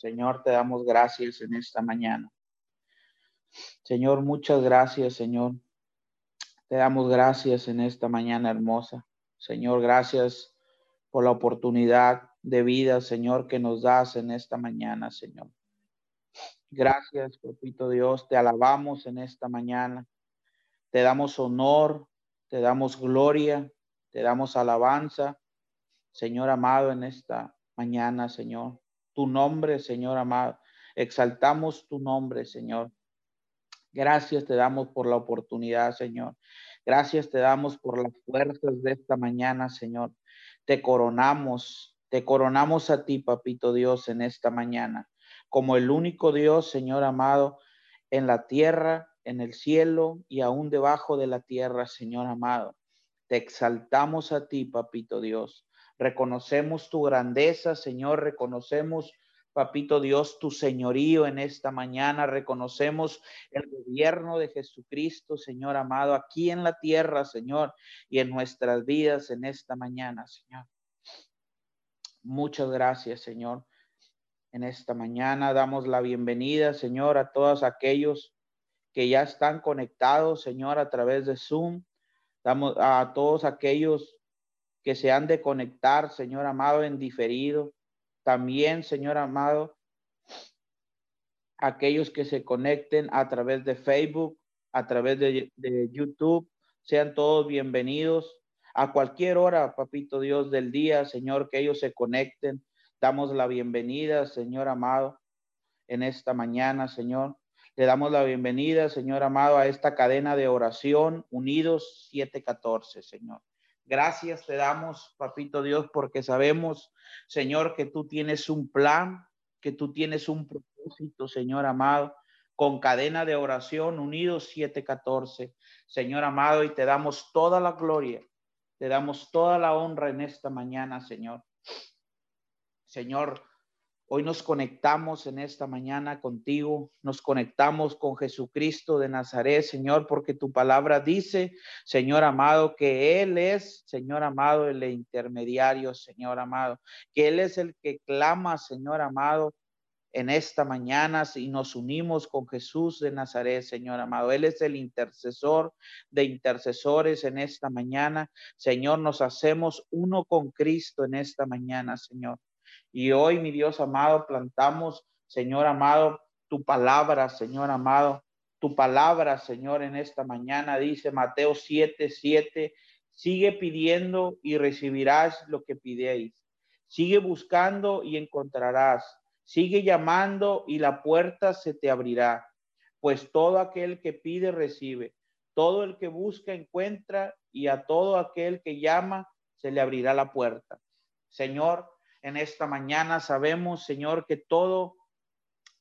Señor, te damos gracias en esta mañana. Señor, muchas gracias, Señor. Te damos gracias en esta mañana hermosa. Señor, gracias por la oportunidad de vida, Señor, que nos das en esta mañana, Señor. Gracias, papito Dios, te alabamos en esta mañana. Te damos honor, te damos gloria, te damos alabanza, Señor amado, en esta mañana, Señor. Tu nombre, Señor amado. Exaltamos tu nombre, Señor. Gracias te damos por la oportunidad, Señor. Gracias te damos por las fuerzas de esta mañana, Señor. Te coronamos, te coronamos a ti, papito Dios, en esta mañana, como el único Dios, Señor amado, en la tierra en el cielo y aún debajo de la tierra, Señor amado. Te exaltamos a ti, papito Dios. Reconocemos tu grandeza, Señor. Reconocemos, papito Dios, tu señorío en esta mañana. Reconocemos el gobierno de Jesucristo, Señor amado, aquí en la tierra, Señor, y en nuestras vidas en esta mañana, Señor. Muchas gracias, Señor. En esta mañana damos la bienvenida, Señor, a todos aquellos que ya están conectados, Señor, a través de Zoom. Damos a todos aquellos que se han de conectar, Señor amado, en diferido. También, Señor amado, aquellos que se conecten a través de Facebook, a través de, de YouTube, sean todos bienvenidos. A cualquier hora, papito Dios del día, Señor, que ellos se conecten. Damos la bienvenida, Señor amado, en esta mañana, Señor. Le damos la bienvenida, Señor amado, a esta cadena de oración Unidos 714, Señor. Gracias te damos, papito Dios, porque sabemos, Señor, que tú tienes un plan, que tú tienes un propósito, Señor amado, con cadena de oración Unidos 714, Señor amado, y te damos toda la gloria, te damos toda la honra en esta mañana, Señor. Señor, Hoy nos conectamos en esta mañana contigo, nos conectamos con Jesucristo de Nazaret, Señor, porque tu palabra dice, Señor amado, que Él es, Señor amado, el intermediario, Señor amado, que Él es el que clama, Señor amado, en esta mañana y nos unimos con Jesús de Nazaret, Señor amado. Él es el intercesor de intercesores en esta mañana. Señor, nos hacemos uno con Cristo en esta mañana, Señor. Y hoy, mi Dios amado, plantamos, Señor amado, tu palabra, Señor amado, tu palabra, Señor, en esta mañana, dice Mateo 7, 7, sigue pidiendo y recibirás lo que pidéis. Sigue buscando y encontrarás. Sigue llamando y la puerta se te abrirá. Pues todo aquel que pide, recibe. Todo el que busca, encuentra. Y a todo aquel que llama, se le abrirá la puerta. Señor, en esta mañana. Sabemos, Señor, que todo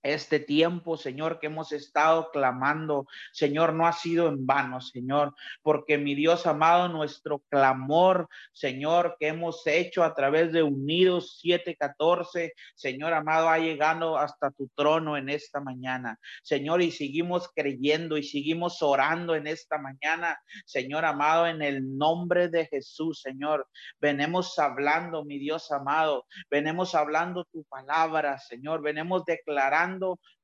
este tiempo, Señor, que hemos estado clamando, Señor, no ha sido en vano, Señor, porque mi Dios amado, nuestro clamor, Señor, que hemos hecho a través de Unidos 714, Señor amado, ha llegado hasta tu trono en esta mañana, Señor, y seguimos creyendo y seguimos orando en esta mañana, Señor amado, en el nombre de Jesús, Señor, venemos hablando, mi Dios amado, venemos hablando tu palabra, Señor, venemos declarando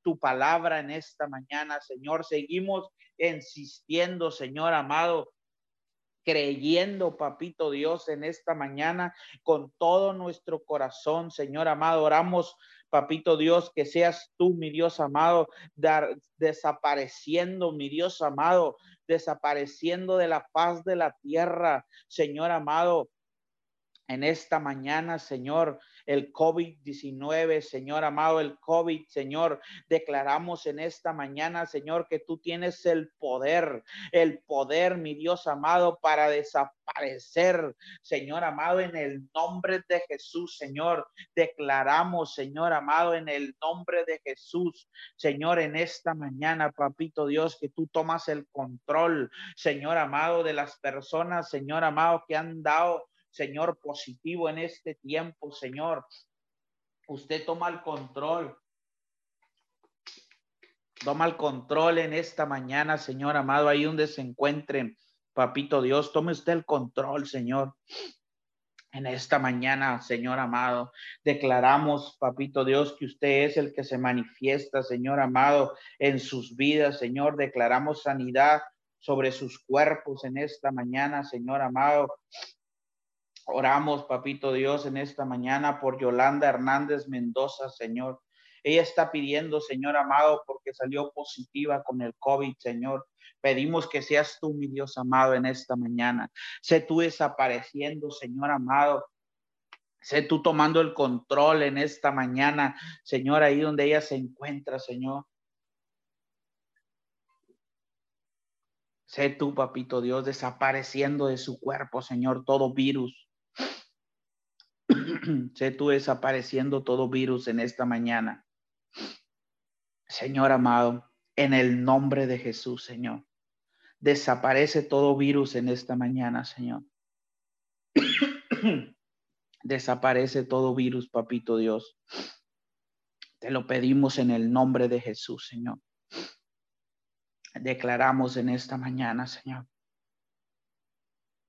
tu palabra en esta mañana, Señor. Seguimos insistiendo, Señor amado, creyendo, papito Dios, en esta mañana con todo nuestro corazón, Señor amado. Oramos, papito Dios, que seas tú, mi Dios amado, dar, desapareciendo, mi Dios amado, desapareciendo de la paz de la tierra, Señor amado. En esta mañana, Señor, el COVID-19, Señor amado, el COVID, Señor. Declaramos en esta mañana, Señor, que tú tienes el poder, el poder, mi Dios amado, para desaparecer, Señor amado, en el nombre de Jesús, Señor. Declaramos, Señor amado, en el nombre de Jesús, Señor, en esta mañana, papito Dios, que tú tomas el control, Señor amado, de las personas, Señor amado, que han dado Señor, positivo en este tiempo, Señor. Usted toma el control. Toma el control en esta mañana, Señor amado, ahí donde se encuentren, papito Dios, tome usted el control, Señor. En esta mañana, Señor amado, declaramos, Papito Dios, que usted es el que se manifiesta, Señor amado, en sus vidas, Señor. Declaramos sanidad sobre sus cuerpos en esta mañana, Señor amado. Oramos, Papito Dios, en esta mañana por Yolanda Hernández Mendoza, Señor. Ella está pidiendo, Señor amado, porque salió positiva con el COVID, Señor. Pedimos que seas tú, mi Dios amado, en esta mañana. Sé tú desapareciendo, Señor amado. Sé tú tomando el control en esta mañana, Señor, ahí donde ella se encuentra, Señor. Sé tú, papito Dios, desapareciendo de su cuerpo, Señor, todo virus. sé tú desapareciendo todo virus en esta mañana. Señor amado, en el nombre de Jesús, Señor. Desaparece todo virus en esta mañana, Señor. Desaparece todo virus, papito Dios. Te lo pedimos en el nombre de Jesús, Señor. Declaramos en esta mañana, Señor.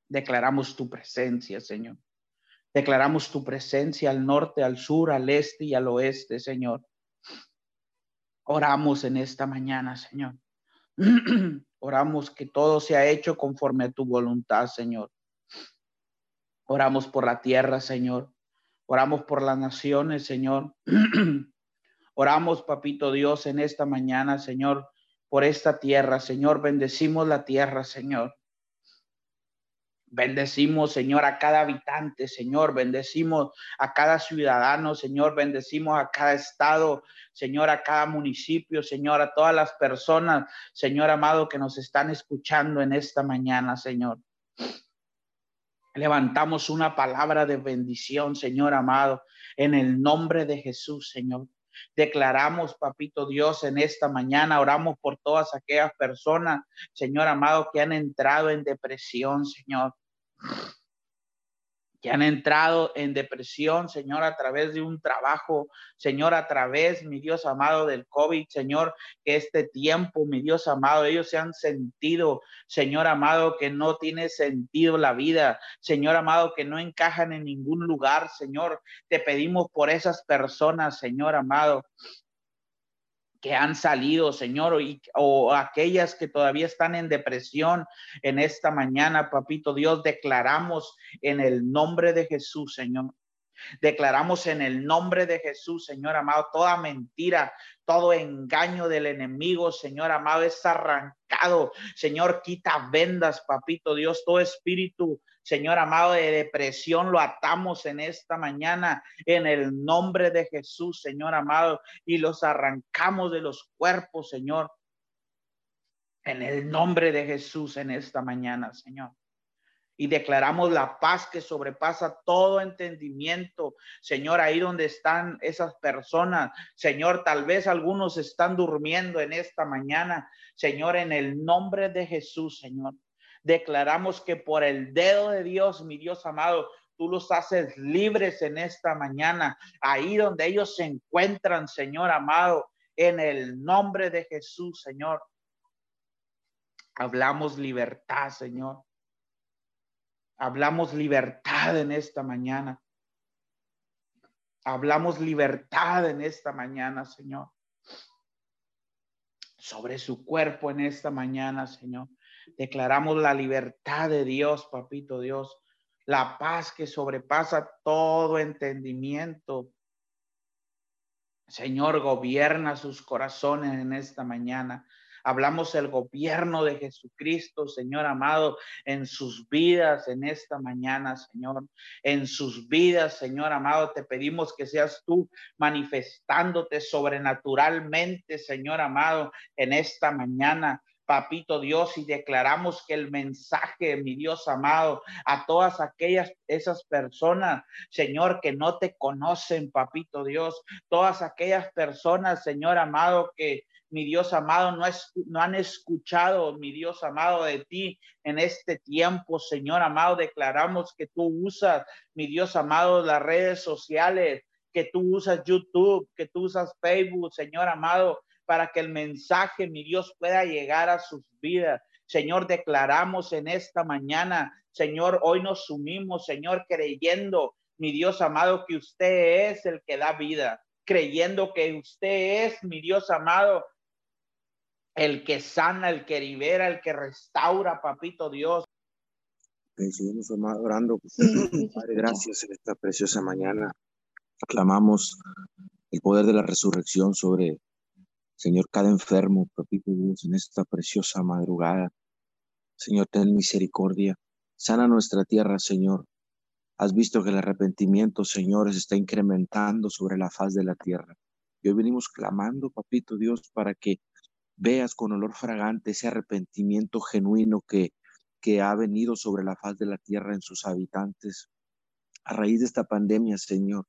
Declaramos tu presencia, Señor. Declaramos tu presencia al norte, al sur, al este y al oeste, Señor. Oramos en esta mañana, Señor. Oramos que todo sea hecho conforme a tu voluntad, Señor. Oramos por la tierra, Señor. Oramos por las naciones, Señor. Oramos, Papito Dios, en esta mañana, Señor, por esta tierra, Señor. Bendecimos la tierra, Señor. Bendecimos, Señor, a cada habitante, Señor. Bendecimos a cada ciudadano, Señor. Bendecimos a cada estado, Señor, a cada municipio, Señor, a todas las personas, Señor amado, que nos están escuchando en esta mañana, Señor. Levantamos una palabra de bendición, Señor amado, en el nombre de Jesús, Señor. Declaramos, papito Dios, en esta mañana, oramos por todas aquellas personas, Señor amado, que han entrado en depresión, Señor que han entrado en depresión, Señor, a través de un trabajo, Señor, a través, mi Dios amado, del COVID, Señor, que este tiempo, mi Dios amado, ellos se han sentido, Señor amado, que no tiene sentido la vida, Señor amado, que no encajan en ningún lugar, Señor. Te pedimos por esas personas, Señor amado, que han salido, Señor, o aquellas que todavía están en depresión en esta mañana, papito Dios, declaramos en el nombre de Jesús, Señor. Declaramos en el nombre de Jesús, Señor amado, toda mentira, todo engaño del enemigo, Señor amado, es arrancado. Señor, quita vendas, papito Dios, todo espíritu Señor amado, de depresión lo atamos en esta mañana en el nombre de Jesús, Señor amado, y los arrancamos de los cuerpos, Señor. En el nombre de Jesús en esta mañana, Señor y declaramos la paz que sobrepasa todo entendimiento. Señor, ahí donde están esas personas, Señor, tal vez algunos están durmiendo en esta mañana. Señor, en el nombre de Jesús, Señor, Declaramos que por el dedo de Dios, mi Dios amado, tú los haces libres en esta mañana, ahí donde ellos se encuentran, Señor amado, en el nombre de Jesús, Señor. Hablamos libertad, Señor. Hablamos libertad en esta mañana. Hablamos libertad en esta mañana, Señor. Sobre su cuerpo en esta mañana, Señor. Declaramos la libertad de Dios, papito Dios, la paz que sobrepasa todo entendimiento. Señor, gobierna sus corazones en esta mañana. Hablamos el gobierno de Jesucristo, Señor amado, en sus vidas en esta mañana, Señor. En sus vidas, Señor amado, te pedimos que seas tú manifestándote sobrenaturalmente, Señor amado, en esta mañana papito Dios, y declaramos que el mensaje, mi Dios amado, a todas aquellas, esas personas, Señor, que no te conocen, papito Dios, todas aquellas personas, Señor amado, que mi Dios amado, no, es, no han escuchado, mi Dios amado, de ti en este tiempo, Señor amado, declaramos que tú usas, mi Dios amado, las redes sociales, que tú usas YouTube, que tú usas Facebook, Señor amado, para que el mensaje, mi Dios, pueda llegar a sus vidas. Señor, declaramos en esta mañana, Señor, hoy nos sumimos, Señor, creyendo, mi Dios amado, que usted es el que da vida, creyendo que usted es, mi Dios amado, el que sana, el que libera, el que restaura, papito Dios. Seguimos orando. Padre, gracias en esta preciosa mañana. Clamamos el poder de la resurrección sobre, Señor, cada enfermo, papito Dios, en esta preciosa madrugada. Señor, ten misericordia. Sana nuestra tierra, Señor. Has visto que el arrepentimiento, Señor, se está incrementando sobre la faz de la tierra. Y hoy venimos clamando, papito Dios, para que veas con olor fragante ese arrepentimiento genuino que, que ha venido sobre la faz de la tierra en sus habitantes. A raíz de esta pandemia, Señor,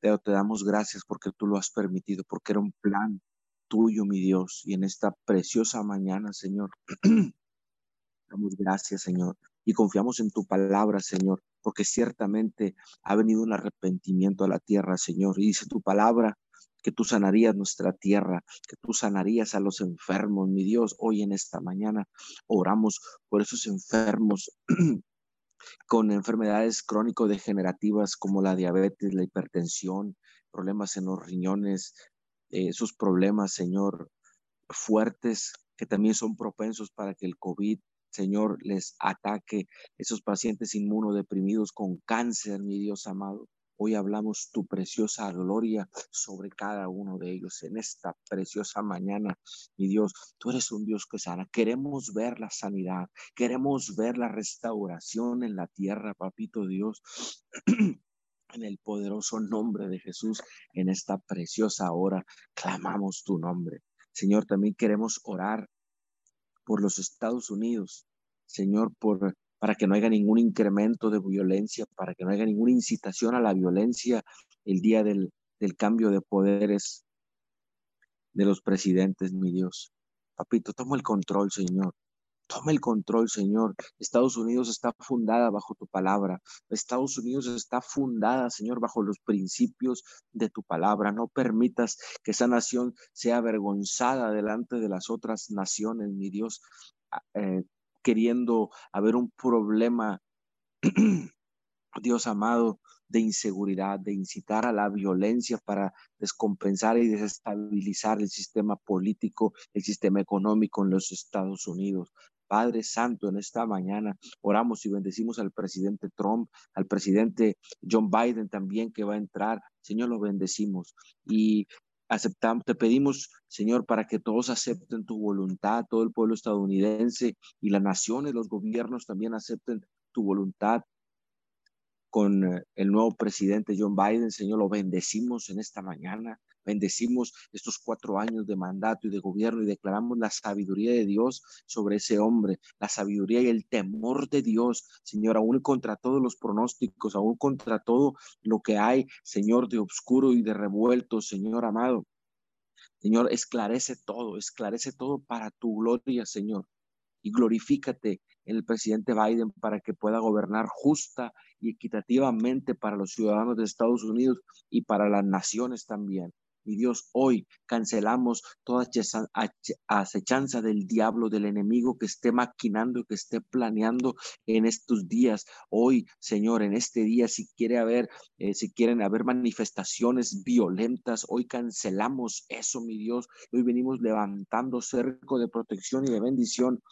te, te damos gracias porque tú lo has permitido, porque era un plan tuyo, mi Dios. Y en esta preciosa mañana, Señor, damos gracias, Señor. Y confiamos en tu palabra, Señor, porque ciertamente ha venido un arrepentimiento a la tierra, Señor. Y dice tu palabra que tú sanarías nuestra tierra, que tú sanarías a los enfermos, mi Dios. Hoy en esta mañana oramos por esos enfermos con enfermedades crónico-degenerativas como la diabetes, la hipertensión, problemas en los riñones, eh, esos problemas, Señor, fuertes que también son propensos para que el COVID, Señor, les ataque, esos pacientes inmunodeprimidos con cáncer, mi Dios amado. Hoy hablamos tu preciosa gloria sobre cada uno de ellos en esta preciosa mañana. Mi Dios, tú eres un Dios que sana. Queremos ver la sanidad, queremos ver la restauración en la tierra, papito Dios. En el poderoso nombre de Jesús, en esta preciosa hora, clamamos tu nombre. Señor, también queremos orar por los Estados Unidos. Señor, por para que no haya ningún incremento de violencia, para que no haya ninguna incitación a la violencia el día del, cambio de poderes de los presidentes, mi Dios. Papito, toma el control, Señor. Toma el control, Señor. Estados Unidos está fundada bajo tu palabra. Estados Unidos está fundada, Señor, bajo los principios de tu palabra. No permitas que esa nación sea avergonzada delante de las otras naciones, mi Dios. Ah, eh, queriendo haber un problema, Dios amado, de inseguridad, de incitar a la violencia para descompensar y desestabilizar el sistema político, el sistema económico en los Estados Unidos. Padre Santo, en esta mañana oramos y bendecimos al presidente Trump, al presidente John Biden también que va a entrar. Señor, lo bendecimos. Y aceptamos, te pedimos, Señor, para que todos acepten tu voluntad, todo el pueblo estadounidense y las naciones, los gobiernos también acepten tu voluntad con eh, el nuevo presidente John Biden. Señor, lo bendecimos en esta mañana. Bendecimos estos cuatro años de mandato y de gobierno y declaramos la sabiduría de Dios sobre ese hombre, la sabiduría y el temor de Dios, Señor, aún contra todos los pronósticos, aún contra todo lo que hay, Señor, de oscuro y de revuelto, Señor amado. Señor, esclarece todo, esclarece todo para tu gloria, Señor. Y glorifícate en el presidente Biden para que pueda gobernar justa y equitativamente para los ciudadanos de Estados Unidos y para las naciones también. Y Dios, hoy cancelamos toda acechanza del diablo, del enemigo que esté maquinando, que esté planeando en estos días. Hoy, Señor, en este día, si quiere haber, eh, si quieren haber manifestaciones violentas, hoy cancelamos eso, mi Dios. Hoy venimos levantando cerco de protección y de bendición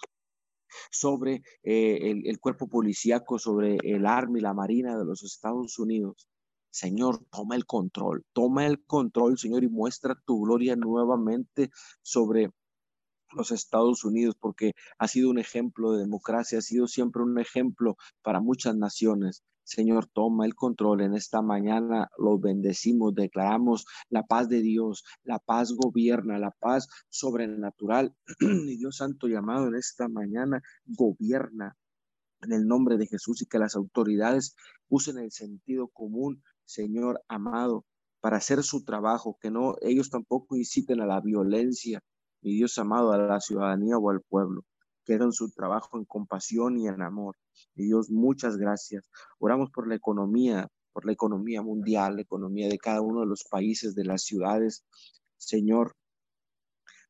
sobre eh, el, el, cuerpo policíaco, sobre el arma y la marina de los Estados Unidos. Señor, toma el control, toma el control, Señor, y muestra tu gloria nuevamente sobre los Estados Unidos, porque ha sido un ejemplo de democracia, ha sido siempre un ejemplo para muchas naciones. Señor, toma el control en esta mañana, lo bendecimos, declaramos la paz de Dios, la paz gobierna, la paz sobrenatural. y Dios Santo llamado en esta mañana gobierna en el nombre de Jesús y que las autoridades usen el sentido común Señor amado, para hacer su trabajo, que no ellos tampoco inciten a la violencia, mi Dios amado, a la ciudadanía o al pueblo, que hagan su trabajo en compasión y en amor. Mi Dios, muchas gracias. Oramos por la economía, por la economía mundial, la economía de cada uno de los países, de las ciudades. Señor,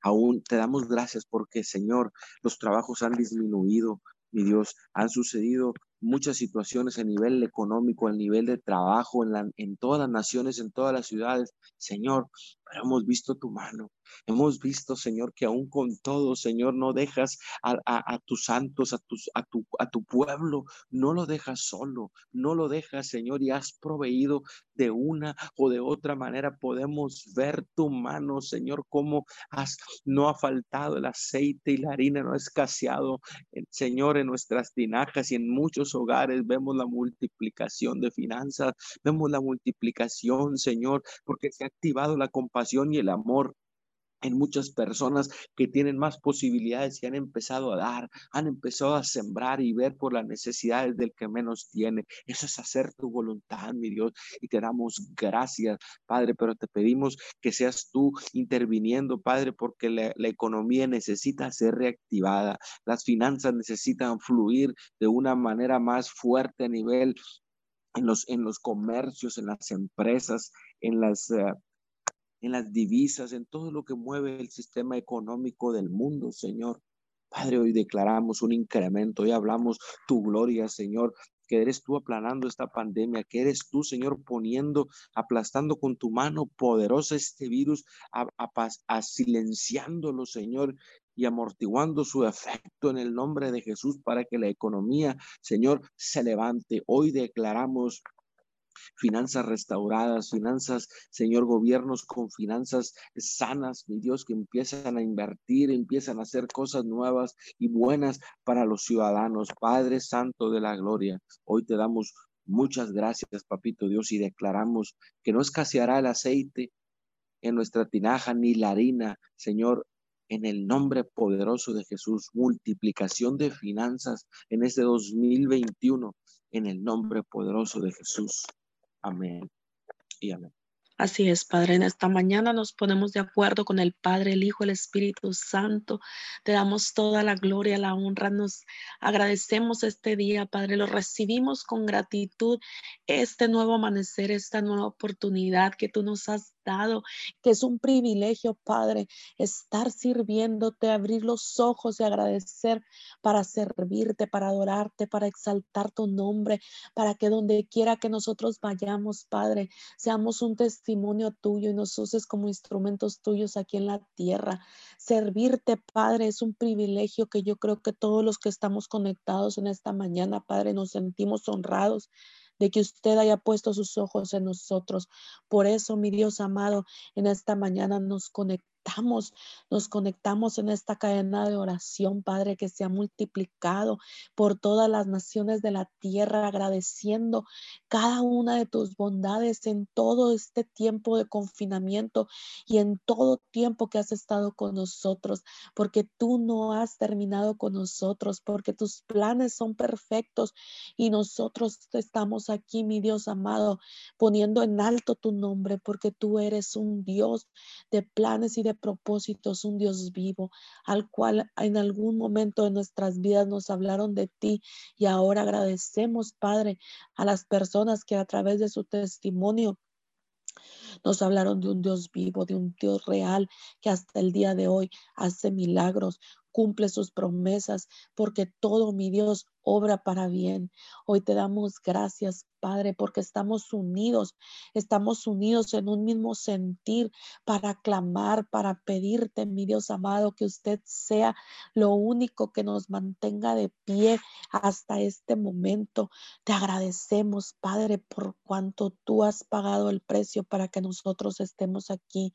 Aún te damos gracias porque, Señor, los trabajos han disminuido, mi Dios, han sucedido muchas situaciones a nivel económico, a nivel de trabajo, en, en todas las naciones, en todas las ciudades, Señor, pero hemos visto tu mano. Hemos visto, Señor, que aún con todo, Señor, no dejas a, tus santos, a, tus, a, tu, a tu pueblo, no lo dejas solo, no lo dejas, Señor, y has proveído de una o de otra manera. Podemos ver tu mano, Señor, cómo has, no ha faltado el aceite y la harina, no ha escaseado, eh, Señor, en nuestras tinajas y en muchos hogares vemos la multiplicación de finanzas, vemos la multiplicación, Señor, porque se ha activado la compasión y el amor en muchas personas que tienen más posibilidades y han empezado a dar, han empezado a sembrar y ver por las necesidades del que menos tiene. Eso es hacer tu voluntad, mi Dios, y te damos gracias, Padre, pero te pedimos que seas tú interviniendo, Padre, porque la, economía necesita ser reactivada, las finanzas necesitan fluir de una manera más fuerte a nivel en los, en los comercios, en las empresas, en las... Eh, en las divisas, en todo lo que mueve el sistema económico del mundo, Señor. Padre, hoy declaramos un incremento, hoy hablamos tu gloria, Señor, que eres tú aplanando esta pandemia, que eres tú, Señor, poniendo, aplastando con tu mano poderosa este virus, a, a, silenciándolo, Señor, y amortiguando su efecto en el nombre de Jesús para que la economía, Señor, se levante. Hoy declaramos finanzas restauradas, finanzas, Señor, gobiernos con finanzas sanas, mi Dios, que empiezan a invertir, empiezan a hacer cosas nuevas y buenas para los ciudadanos. Padre Santo de la Gloria, hoy te damos muchas gracias, Papito Dios, y declaramos que no escaseará el aceite en nuestra tinaja ni la harina, Señor, en el nombre poderoso de Jesús, multiplicación de finanzas en este 2021, en el nombre poderoso de Jesús. Amén y amén. Así es, Padre. En esta mañana nos ponemos de acuerdo con el Padre, el Hijo, el Espíritu Santo. Te damos toda la gloria, la honra. Nos agradecemos este día, Padre. Lo recibimos con gratitud, este nuevo amanecer, esta nueva oportunidad que tú nos has que es un privilegio, Padre, estar sirviéndote, abrir los ojos y agradecer para servirte, para adorarte, para exaltar tu nombre, para que donde quiera que nosotros vayamos, Padre, seamos un testimonio tuyo y nos uses como instrumentos tuyos aquí en la tierra. Servirte, Padre, es un privilegio que yo creo que todos los que estamos conectados en esta mañana, Padre, nos sentimos honrados de que usted haya puesto sus ojos en nosotros. Por eso, mi Dios amado, en esta mañana nos conectamos nos conectamos en esta cadena de oración, Padre, que se ha multiplicado por todas las naciones de la tierra, agradeciendo cada una de tus bondades en todo este tiempo de confinamiento y en todo tiempo que has estado con nosotros, porque tú no has terminado con nosotros, porque tus planes son perfectos y nosotros estamos aquí, mi Dios amado, poniendo en alto tu nombre, porque tú eres un Dios de planes y de propósitos, un Dios vivo, al cual en algún momento de nuestras vidas nos hablaron de ti y ahora agradecemos, Padre, a las personas que a través de su testimonio nos hablaron de un Dios vivo, de un Dios real que hasta el día de hoy hace milagros, cumple sus promesas, porque todo mi Dios obra para bien. Hoy te damos gracias, Padre, porque estamos unidos, estamos unidos en un mismo sentir para clamar, para pedirte, mi Dios amado, que usted sea lo único que nos mantenga de pie hasta este momento. Te agradecemos, Padre, por cuanto tú has pagado el precio para que nosotros estemos aquí.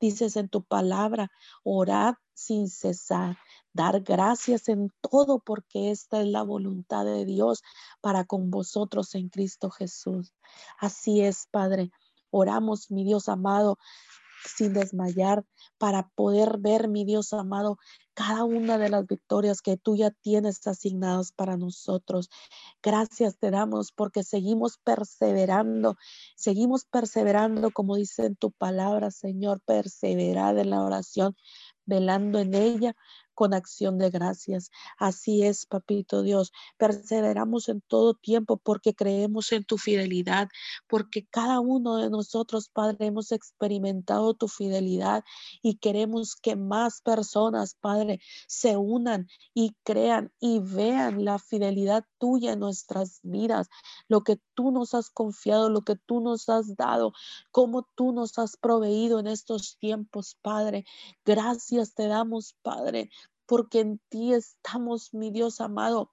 Dices en tu palabra, orad sin cesar, dar gracias en todo porque esta es la voluntad de Dios para con vosotros en Cristo Jesús. Así es, Padre. Oramos, mi Dios amado, sin desmayar, para poder ver, mi Dios amado, cada una de las victorias que tú ya tienes asignadas para nosotros. Gracias te damos porque seguimos perseverando, seguimos perseverando, como dice en tu palabra, Señor, perseverar en la oración velando en ella con acción de gracias. Así es, papito Dios. Perseveramos en todo tiempo porque creemos en tu fidelidad, porque cada uno de nosotros, Padre, hemos experimentado tu fidelidad y queremos que más personas, Padre, se unan y crean y vean la fidelidad tuya en nuestras vidas, lo que tú nos has confiado, lo que tú nos has dado, cómo tú nos has proveído en estos tiempos, Padre. Gracias te damos, Padre, porque en ti estamos, mi Dios amado.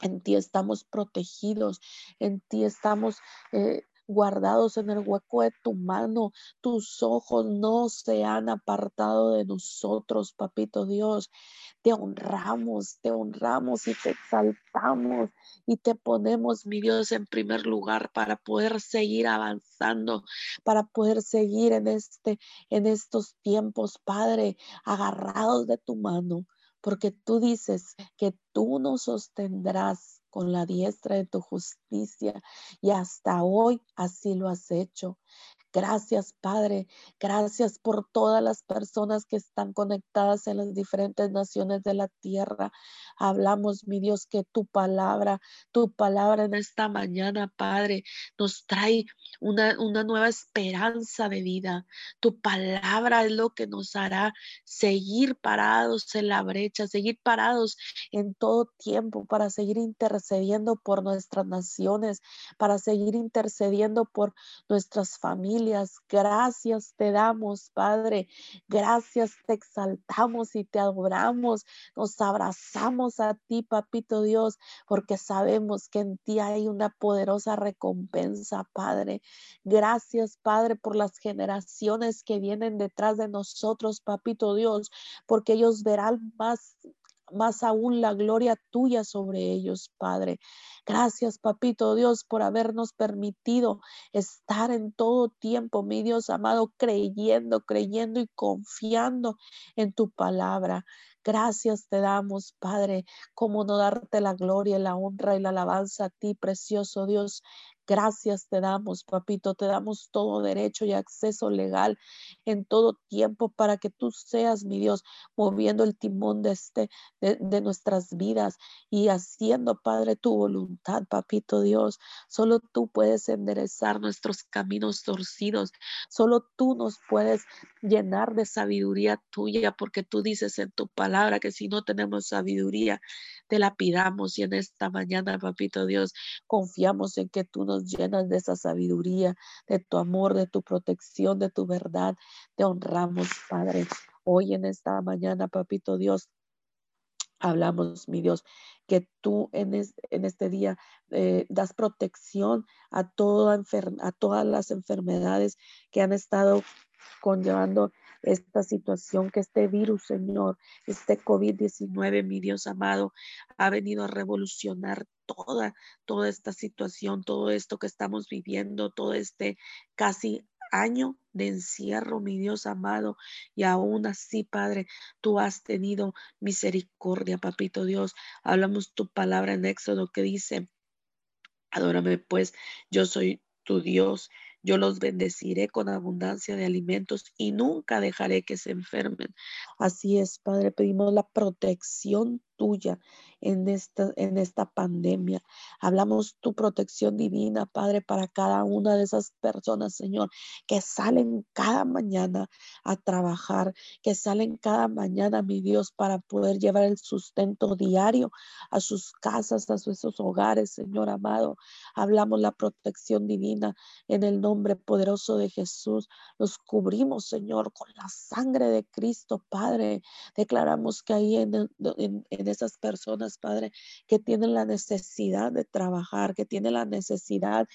En ti estamos protegidos, en ti estamos eh, guardados en el hueco de tu mano. Tus ojos no se han apartado de nosotros, papito Dios. Te honramos, te honramos y te exaltamos y te ponemos, mi Dios, en primer lugar para poder seguir avanzando, para poder seguir en este en estos tiempos, Padre, agarrados de tu mano, porque tú dices que tú nos sostendrás con la diestra de tu justicia y hasta hoy así lo has hecho. Gracias, Padre. Gracias por todas las personas que están conectadas en las diferentes naciones de la tierra. Hablamos, mi Dios, que tu palabra, tu palabra en esta mañana, Padre, nos trae una, una nueva esperanza de vida. Tu palabra es lo que nos hará seguir parados en la brecha, seguir parados en todo tiempo para seguir intercediendo por nuestras naciones, para seguir intercediendo por nuestras familias Gracias te damos, Padre. Gracias te exaltamos y te adoramos. Nos abrazamos a ti, Papito Dios, porque sabemos que en ti hay una poderosa recompensa, Padre. Gracias, Padre, por las generaciones que vienen detrás de nosotros, Papito Dios, porque ellos verán más más aún la gloria tuya sobre ellos, Padre. Gracias, Papito Dios, por habernos permitido estar en todo tiempo, mi Dios amado, creyendo, creyendo y confiando en tu palabra. Gracias te damos, Padre, como no darte la gloria, la honra y la alabanza a ti, precioso Dios. Gracias te damos, papito, te damos todo derecho y acceso legal en todo tiempo para que tú seas, mi Dios, moviendo el timón de, este, de, nuestras vidas y haciendo, Padre, tu voluntad, papito Dios. Solo tú puedes enderezar nuestros caminos torcidos. Solo tú nos puedes llenar de sabiduría tuya, porque tú dices en tu palabra que si no tenemos sabiduría, te la pidamos y en esta mañana, papito Dios, confiamos en que tú nos llenas de esa sabiduría, de tu amor, de tu protección, de tu verdad. Te honramos, Padre. Hoy en esta mañana, papito Dios, hablamos, mi Dios, que tú en, este día eh, das protección a, toda a todas las enfermedades que han estado conllevando esta situación, que este virus, Señor, este COVID-19, mi Dios amado, ha venido a revolucionar toda, toda esta situación, todo esto que estamos viviendo, todo este casi año de encierro, mi Dios amado, y aún así, Padre, tú has tenido misericordia, papito Dios. Hablamos tu palabra en Éxodo que dice, adórame pues, yo soy tu Dios yo los bendeciré con abundancia de alimentos y nunca dejaré que se enfermen. Así es, Padre, pedimos la protección tuya en esta, en esta pandemia. Hablamos tu protección divina, Padre, para cada una de esas personas, Señor, que salen cada mañana a trabajar, que salen cada mañana, mi Dios, para poder llevar el sustento diario a sus casas, a sus hogares, Señor amado. Hablamos la protección divina en el nombre poderoso de Jesús. Los cubrimos, Señor, con la sangre de Cristo, Padre. Declaramos que ahí en, en esas personas, Padre, que tienen la necesidad de trabajar, que tienen la necesidad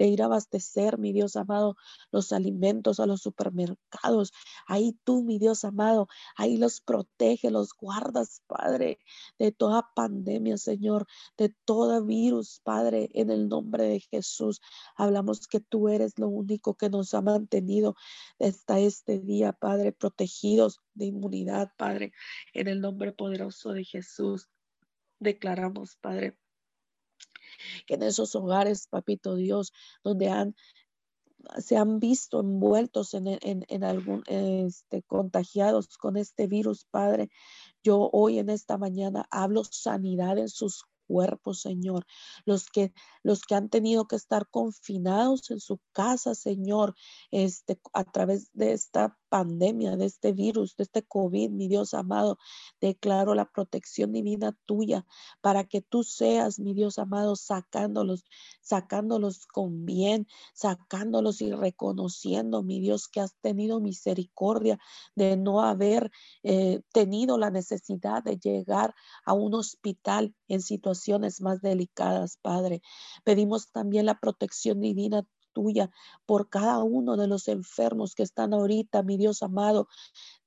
de ir a abastecer, mi Dios amado, los alimentos a los supermercados. Ahí tú, mi Dios amado, ahí los protege, los guardas, Padre, de toda pandemia, Señor, de todo virus, Padre, en el nombre de Jesús. Hablamos que tú eres lo único que nos ha mantenido hasta este día, Padre, protegidos de inmunidad, Padre, en el nombre poderoso de Jesús. Declaramos, Padre, que en esos hogares, papito Dios, donde han se han visto envueltos en, en, en algún, este, contagiados con este virus, Padre. Yo hoy en esta mañana hablo sanidad en sus cuerpo, Señor. Los que, los que han tenido que estar confinados en su casa, Señor, este, a través de esta pandemia, de este virus, de este COVID, mi Dios amado, declaro la protección divina tuya para que tú seas, mi Dios amado, sacándolos, sacándolos con bien, sacándolos y reconociendo, mi Dios, que has tenido misericordia de no haber eh, tenido la necesidad de llegar a un hospital en situaciones más delicadas, Padre. Pedimos también la protección divina tuya por cada uno de los enfermos que están ahorita, mi Dios amado,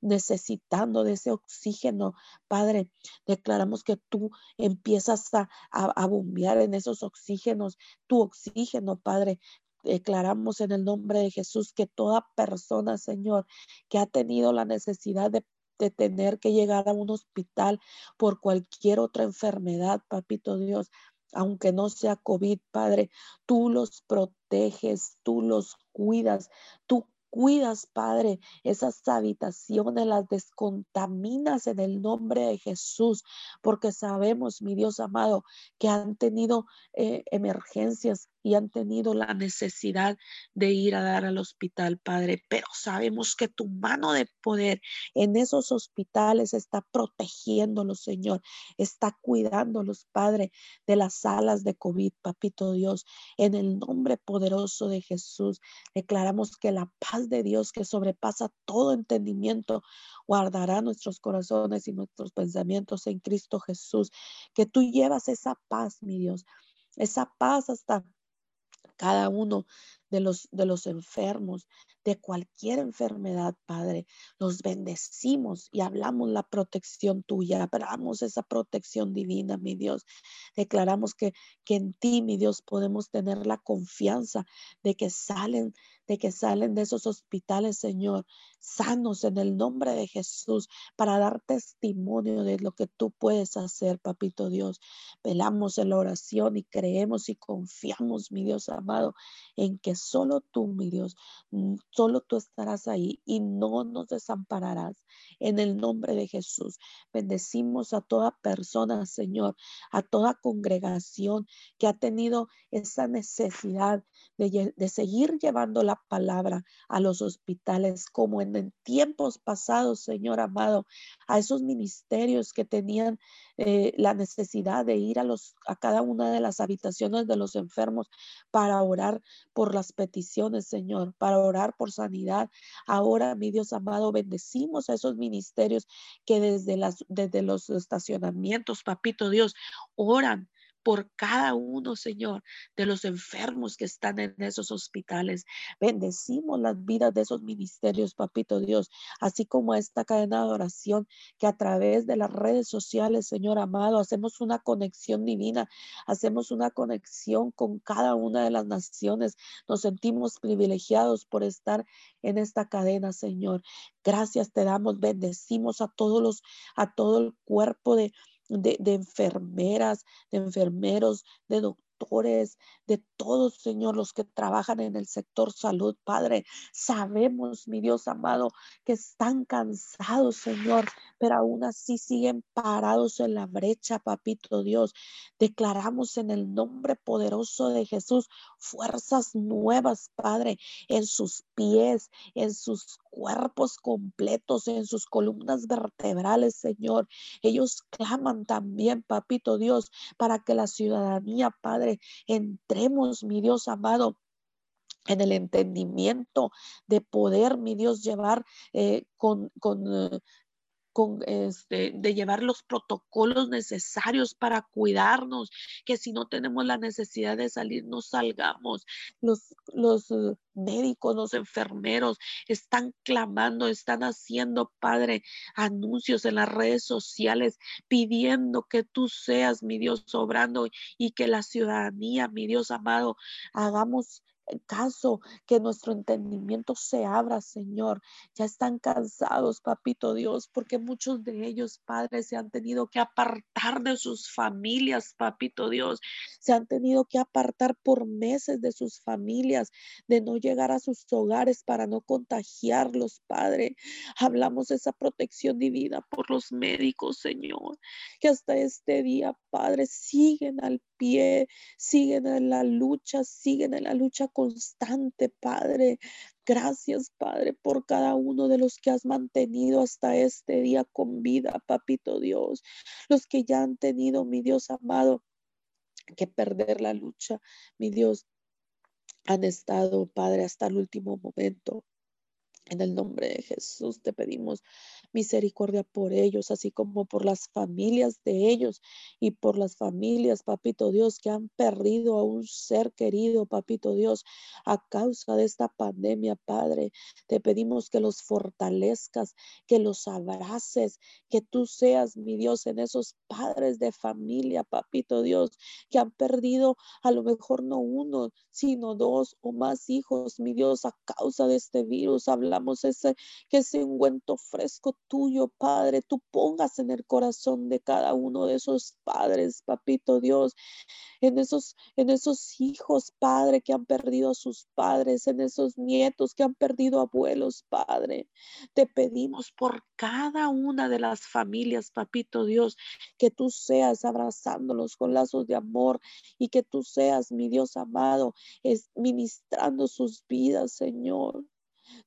necesitando de ese oxígeno. Padre, declaramos que tú empiezas a, a, bombear en esos oxígenos, tu oxígeno, Padre, declaramos en el nombre de Jesús que toda persona, Señor, que ha tenido la necesidad de, de, tener que llegar a un hospital por cualquier otra enfermedad, papito Dios, aunque no sea COVID, Padre, tú los proteges, tú los cuidas, tú cuidas, Padre, esas habitaciones, las descontaminas en el nombre de Jesús, porque sabemos, mi Dios amado, que han tenido eh, emergencias y han tenido la necesidad de ir a dar al hospital, Padre. Pero sabemos que tu mano de poder en esos hospitales está protegiéndolos, Señor. Está cuidándolos, Padre, de las salas de COVID, Papito Dios. En el nombre poderoso de Jesús, declaramos que la paz de Dios que sobrepasa todo entendimiento guardará nuestros corazones y nuestros pensamientos en Cristo Jesús. Que tú llevas esa paz, mi Dios, esa paz hasta cada uno de los, de los enfermos, de cualquier enfermedad, Padre. Los bendecimos y hablamos la protección tuya, hablamos esa protección divina, mi Dios. Declaramos que, que en ti, mi Dios, podemos tener la confianza de que salen de que salen de esos hospitales, Señor, sanos en el nombre de Jesús, para dar testimonio de lo que tú puedes hacer, Papito Dios. Velamos en la oración y creemos y confiamos, mi Dios amado, en que solo tú, mi Dios, mm, solo tú estarás ahí y no nos desampararás. En el nombre de Jesús, bendecimos a toda persona, Señor, a toda congregación que ha tenido esa necesidad de, seguir llevando la palabra a los hospitales, como en, tiempos pasados, Señor amado, a esos ministerios que tenían eh, la necesidad de ir a, los, a cada una de las habitaciones de los enfermos para orar por las peticiones, Señor, para orar por sanidad. Ahora, mi Dios amado, bendecimos a esos ministerios que desde, las, desde los estacionamientos, papito Dios, oran por cada uno, Señor, de los enfermos que están en esos hospitales. Bendecimos las vidas de esos ministerios, papito Dios, así como esta cadena de oración que a través de las redes sociales, Señor amado, hacemos una conexión divina, hacemos una conexión con cada una de las naciones. Nos sentimos privilegiados por estar en esta cadena, Señor. Gracias te damos, bendecimos a todos los, a todo el cuerpo de de, enfermeras, de enfermeros, de doctores, de todos, Señor, los que trabajan en el sector salud, Padre. Sabemos, mi Dios amado, que están cansados, Señor, pero aún así siguen parados en la brecha, papito Dios. Declaramos en el nombre poderoso de Jesús fuerzas nuevas, Padre, en sus pies, en sus cuerpos completos, en sus columnas vertebrales, Señor. Ellos claman también, papito Dios, para que la ciudadanía, Padre, entremos, mi Dios amado, en el entendimiento de poder, mi Dios, llevar eh, con, con eh, con este, de llevar los protocolos necesarios para cuidarnos, que si no tenemos la necesidad de salir, no salgamos. Los, los eh, médicos, los enfermeros están clamando, están haciendo, Padre, anuncios en las redes sociales pidiendo que tú seas, mi Dios, obrando y que la ciudadanía, mi Dios amado, hagamos caso que nuestro entendimiento se abra, Señor. Ya están cansados, papito Dios, porque muchos de ellos, padres, se han tenido que apartar de sus familias, papito Dios. Se han tenido que apartar por meses de sus familias, de no llegar a sus hogares para no contagiarlos, Padre. Hablamos de esa protección divina por los médicos, Señor, que hasta este día, Padre, siguen al pie, siguen en la lucha, siguen en la lucha constante, Padre. Gracias, Padre, por cada uno de los que has mantenido hasta este día con vida, Papito Dios. Los que ya han tenido, mi Dios amado, que perder la lucha, mi Dios, han estado, Padre, hasta el último momento. En el nombre de Jesús te pedimos misericordia por ellos, así como por las familias de ellos y por las familias, papito Dios, que han perdido a un ser querido, papito Dios, a causa de esta pandemia, Padre. Te pedimos que los fortalezcas, que los abraces, que tú seas, mi Dios, en esos padres de familia, papito Dios, que han perdido a lo mejor no uno, sino dos o más hijos, mi Dios, a causa de este virus. Que ese ungüento fresco tuyo, Padre, tú pongas en el corazón de cada uno de esos padres, papito Dios, en esos, en esos hijos, Padre, que han perdido a sus padres, en esos nietos que han perdido abuelos, Padre. Te pedimos por cada una de las familias, papito Dios, que tú seas abrazándolos con lazos de amor y que tú seas, mi Dios amado, es ministrando sus vidas, Señor.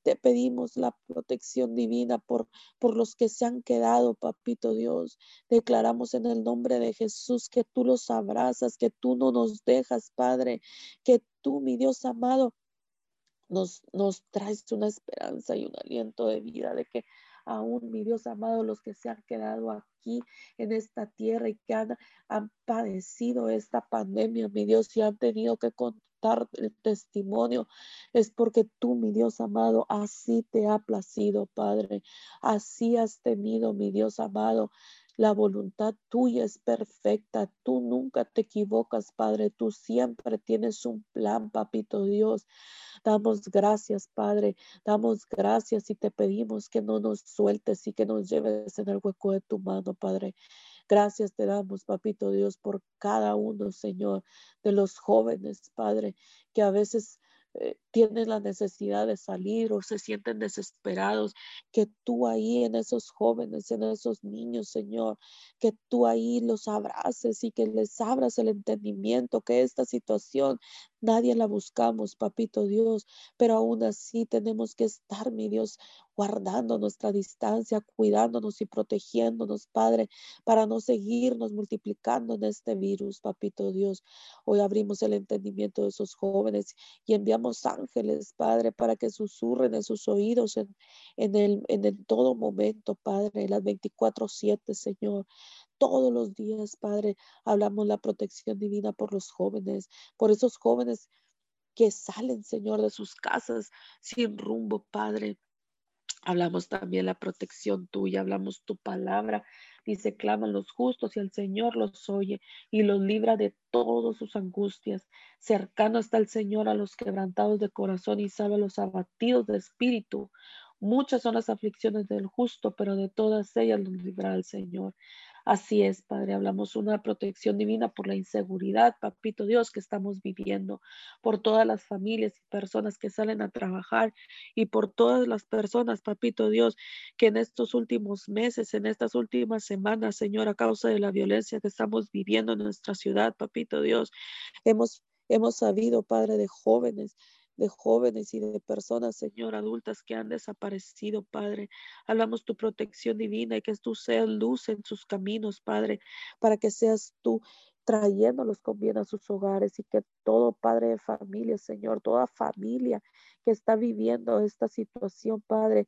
Te pedimos la protección divina por, por los que se han quedado, papito Dios. Declaramos en el nombre de Jesús que tú los abrazas, que tú no nos dejas, Padre, que tú, mi Dios amado, nos, nos traes una esperanza y un aliento de vida, de que aún, mi Dios amado, los que se han quedado aquí en esta tierra y que han, padecido esta pandemia, mi Dios, y han tenido que contar el testimonio, es porque tú, mi Dios amado, así te ha placido, Padre. Así has tenido, mi Dios amado, la voluntad tuya es perfecta. Tú nunca te equivocas, Padre. Tú siempre tienes un plan, Papito Dios. Damos gracias, Padre. Damos gracias y te pedimos que no nos sueltes y que nos lleves en el hueco de tu mano, Padre. Gracias te damos, Papito Dios, por cada uno, Señor, de los jóvenes, Padre, que a veces eh, tienen la necesidad de salir o se sienten desesperados, que tú ahí en esos jóvenes, en esos niños, Señor, que tú ahí los abraces y que les abras el entendimiento que esta situación nadie la buscamos, papito Dios, pero aún así tenemos que estar, mi Dios, guardando nuestra distancia, cuidándonos y protegiéndonos, Padre, para no seguirnos multiplicando en este virus, papito Dios. Hoy abrimos el entendimiento de esos jóvenes y enviamos ángeles, Padre, para que susurren en sus oídos en, en, el, en todo momento, Padre, las 24-7, Señor. Todos los días, Padre, hablamos la protección divina por los jóvenes, por esos jóvenes que salen, Señor, de sus casas sin rumbo, Padre. Hablamos también la protección tuya, hablamos tu palabra. Dice, claman los justos y el Señor los oye y los libra de todas sus angustias. Cercano está el Señor a los quebrantados de corazón y sabe a los abatidos de espíritu. Muchas son las aflicciones del justo, pero de todas ellas los libra el Señor. Así es, Padre, hablamos una protección divina por la inseguridad, papito Dios, que estamos viviendo, por todas las familias y personas que salen a trabajar y por todas las personas, papito Dios, que en estos últimos meses, en estas últimas semanas, Señor, a causa de la violencia que estamos viviendo en nuestra ciudad, papito Dios, hemos, hemos sabido, Padre, de jóvenes de jóvenes y de personas, Señor, adultas que han desaparecido, Padre. Hablamos tu protección divina y que tú seas luz en sus caminos, Padre, para que seas tú trayéndolos con bien a sus hogares y que todo padre de familia, Señor, toda familia que está viviendo esta situación, Padre,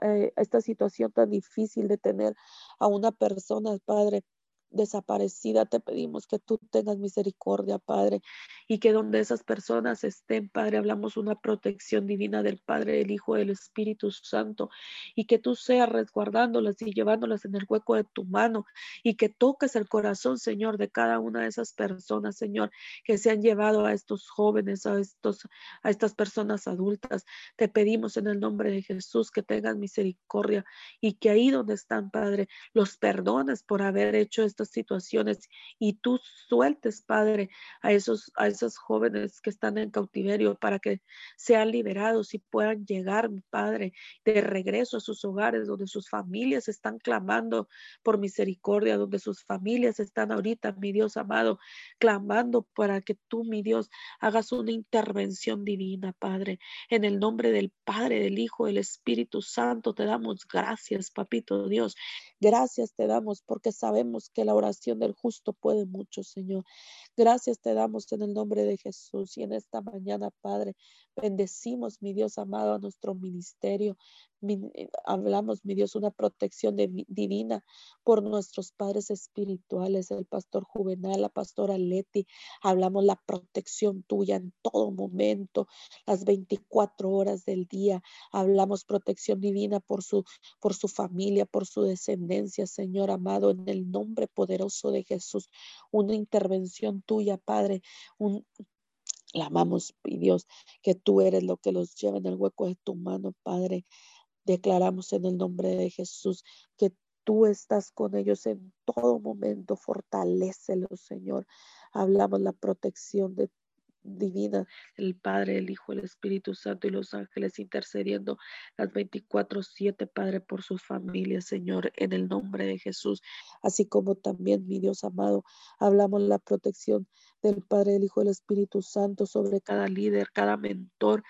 eh, esta situación tan difícil de tener a una persona, Padre, desaparecida, te pedimos que tú tengas misericordia, Padre, y que donde esas personas estén, Padre, hablamos una protección divina del Padre, del Hijo, del Espíritu Santo, y que tú seas resguardándolas y llevándolas en el hueco de tu mano, y que toques el corazón, Señor, de cada una de esas personas, Señor, que se han llevado a estos jóvenes, a estos, a estas personas adultas. Te pedimos en el nombre de Jesús que tengas misericordia y que ahí donde están, Padre, los perdones por haber hecho situaciones y tú sueltes, Padre, a esos, a esos jóvenes que están en cautiverio para que sean liberados y puedan llegar, Padre, de regreso a sus hogares donde sus familias están clamando por misericordia, donde sus familias están ahorita, mi Dios amado, clamando para que tú, mi Dios, hagas una intervención divina, Padre. En el nombre del Padre, del Hijo, del Espíritu Santo, te damos gracias, Papito Dios. Gracias te damos porque sabemos que la oración del justo puede mucho, Señor. Gracias te damos en el nombre de Jesús y en esta mañana, Padre, bendecimos, mi Dios amado, a nuestro ministerio. Eh, hablamos, mi Dios, una protección divina por nuestros padres espirituales, el pastor Juvenal, la pastora Leti. Hablamos la protección tuya en todo momento, las 24 horas del día. Hablamos protección divina por su, por su familia, por su descendencia, Señor amado, en el nombre poderoso de Jesús. Una intervención tuya, Padre, un, la amamos, Dios, que tú eres lo que los lleva en el hueco de tu mano, Padre. Declaramos en el nombre de Jesús que tú estás con ellos en todo momento. Fortalécelos, Señor. Hablamos la protección de divina, el Padre, el Hijo, el Espíritu Santo y los ángeles intercediendo las 24/7, Padre, por sus familias, Señor, en el nombre de Jesús, así como también, mi Dios amado, hablamos la protección del Padre, el Hijo, el Espíritu Santo sobre cada líder, cada mentor,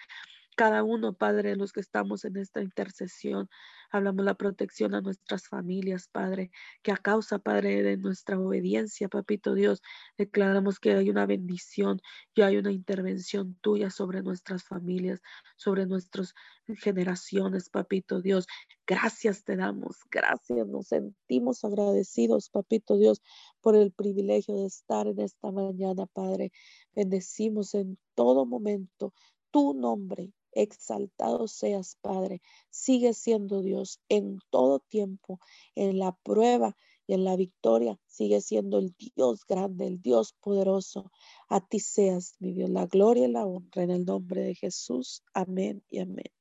cada uno, Padre, de los que estamos en esta intercesión. Hablamos la protección a nuestras familias, Padre, que a causa, Padre, de nuestra obediencia, Papito Dios, declaramos que hay una bendición y hay una intervención tuya sobre nuestras familias, sobre nuestras generaciones, Papito Dios. Gracias te damos, gracias, nos sentimos agradecidos, Papito Dios, por el privilegio de estar en esta mañana, Padre. Bendecimos en todo momento tu nombre exaltado seas, Padre. Sigue siendo Dios en todo tiempo, en la prueba y en la victoria. Sigue siendo el Dios grande, el Dios poderoso. A ti seas, mi Dios, la gloria y la honra en el nombre de Jesús. Amén y amén.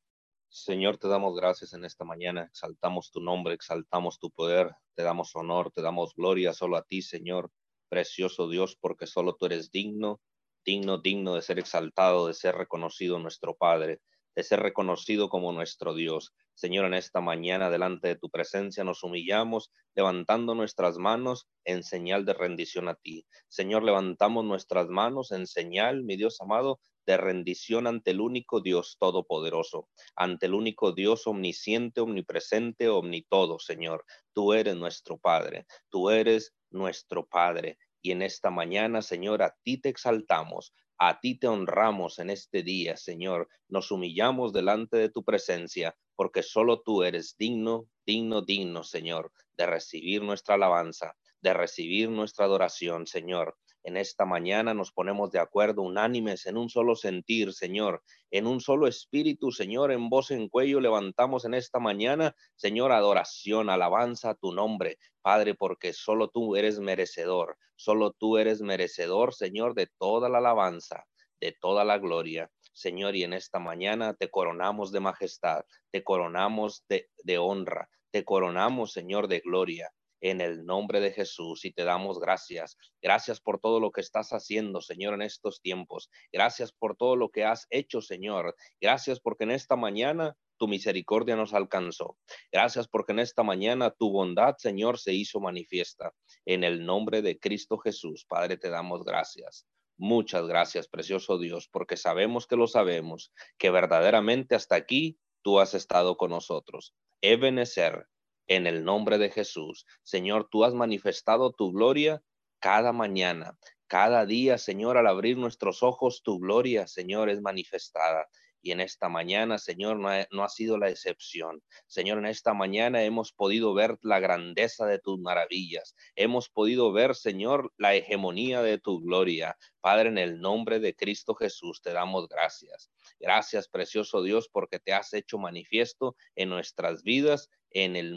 Señor, te damos gracias en esta mañana, exaltamos tu nombre, exaltamos tu poder, te damos honor, te damos gloria solo a ti, Señor, precioso Dios, porque solo tú eres digno digno, digno de ser exaltado, de ser reconocido nuestro Padre, de ser reconocido como nuestro Dios. Señor, en esta mañana delante de tu presencia nos humillamos, levantando nuestras manos en señal de rendición a ti. Señor, levantamos nuestras manos en señal, mi Dios amado, de rendición ante el único Dios todopoderoso, ante el único Dios omnisciente, omnipresente, omnitodo, Señor. Tú eres nuestro Padre, tú eres nuestro Padre. Y en esta mañana, Señor, a ti te exaltamos, a ti te honramos en este día, Señor. Nos humillamos delante de tu presencia, porque solo tú eres digno, digno, digno, Señor, de recibir nuestra alabanza, de recibir nuestra adoración, Señor. En esta mañana nos ponemos de acuerdo unánimes en un solo sentir, Señor, en un solo espíritu, Señor, en voz en cuello levantamos en esta mañana, Señor, adoración, alabanza a tu nombre, Padre, porque solo tú eres merecedor, solo tú eres merecedor, Señor, de toda la alabanza, de toda la gloria. Señor, y en esta mañana te coronamos de majestad, te coronamos de, de honra, te coronamos, Señor, de gloria en el nombre de Jesús y te damos gracias. Gracias por todo lo que estás haciendo, Señor, en estos tiempos. Gracias por todo lo que has hecho, Señor. Gracias porque en esta mañana tu misericordia nos alcanzó. Gracias porque en esta mañana tu bondad, Señor, se hizo manifiesta. En el nombre de Cristo Jesús, Padre, te damos gracias. Muchas gracias, precioso Dios, porque sabemos que lo sabemos, que verdaderamente hasta aquí tú has estado con nosotros. Ebenezer, en el nombre de Jesús. Señor, tú has manifestado tu gloria cada mañana, cada día, Señor, al abrir nuestros ojos, tu gloria, Señor, es manifestada. y en esta mañana, Señor, no ha, no ha, sido la excepción. Señor, en esta mañana hemos podido ver la grandeza de tus maravillas. Hemos podido ver, Señor, la hegemonía de tu gloria. Padre, en el nombre de Cristo Jesús te damos gracias. Gracias, precioso Dios, porque te has hecho manifiesto en nuestras vidas. En el,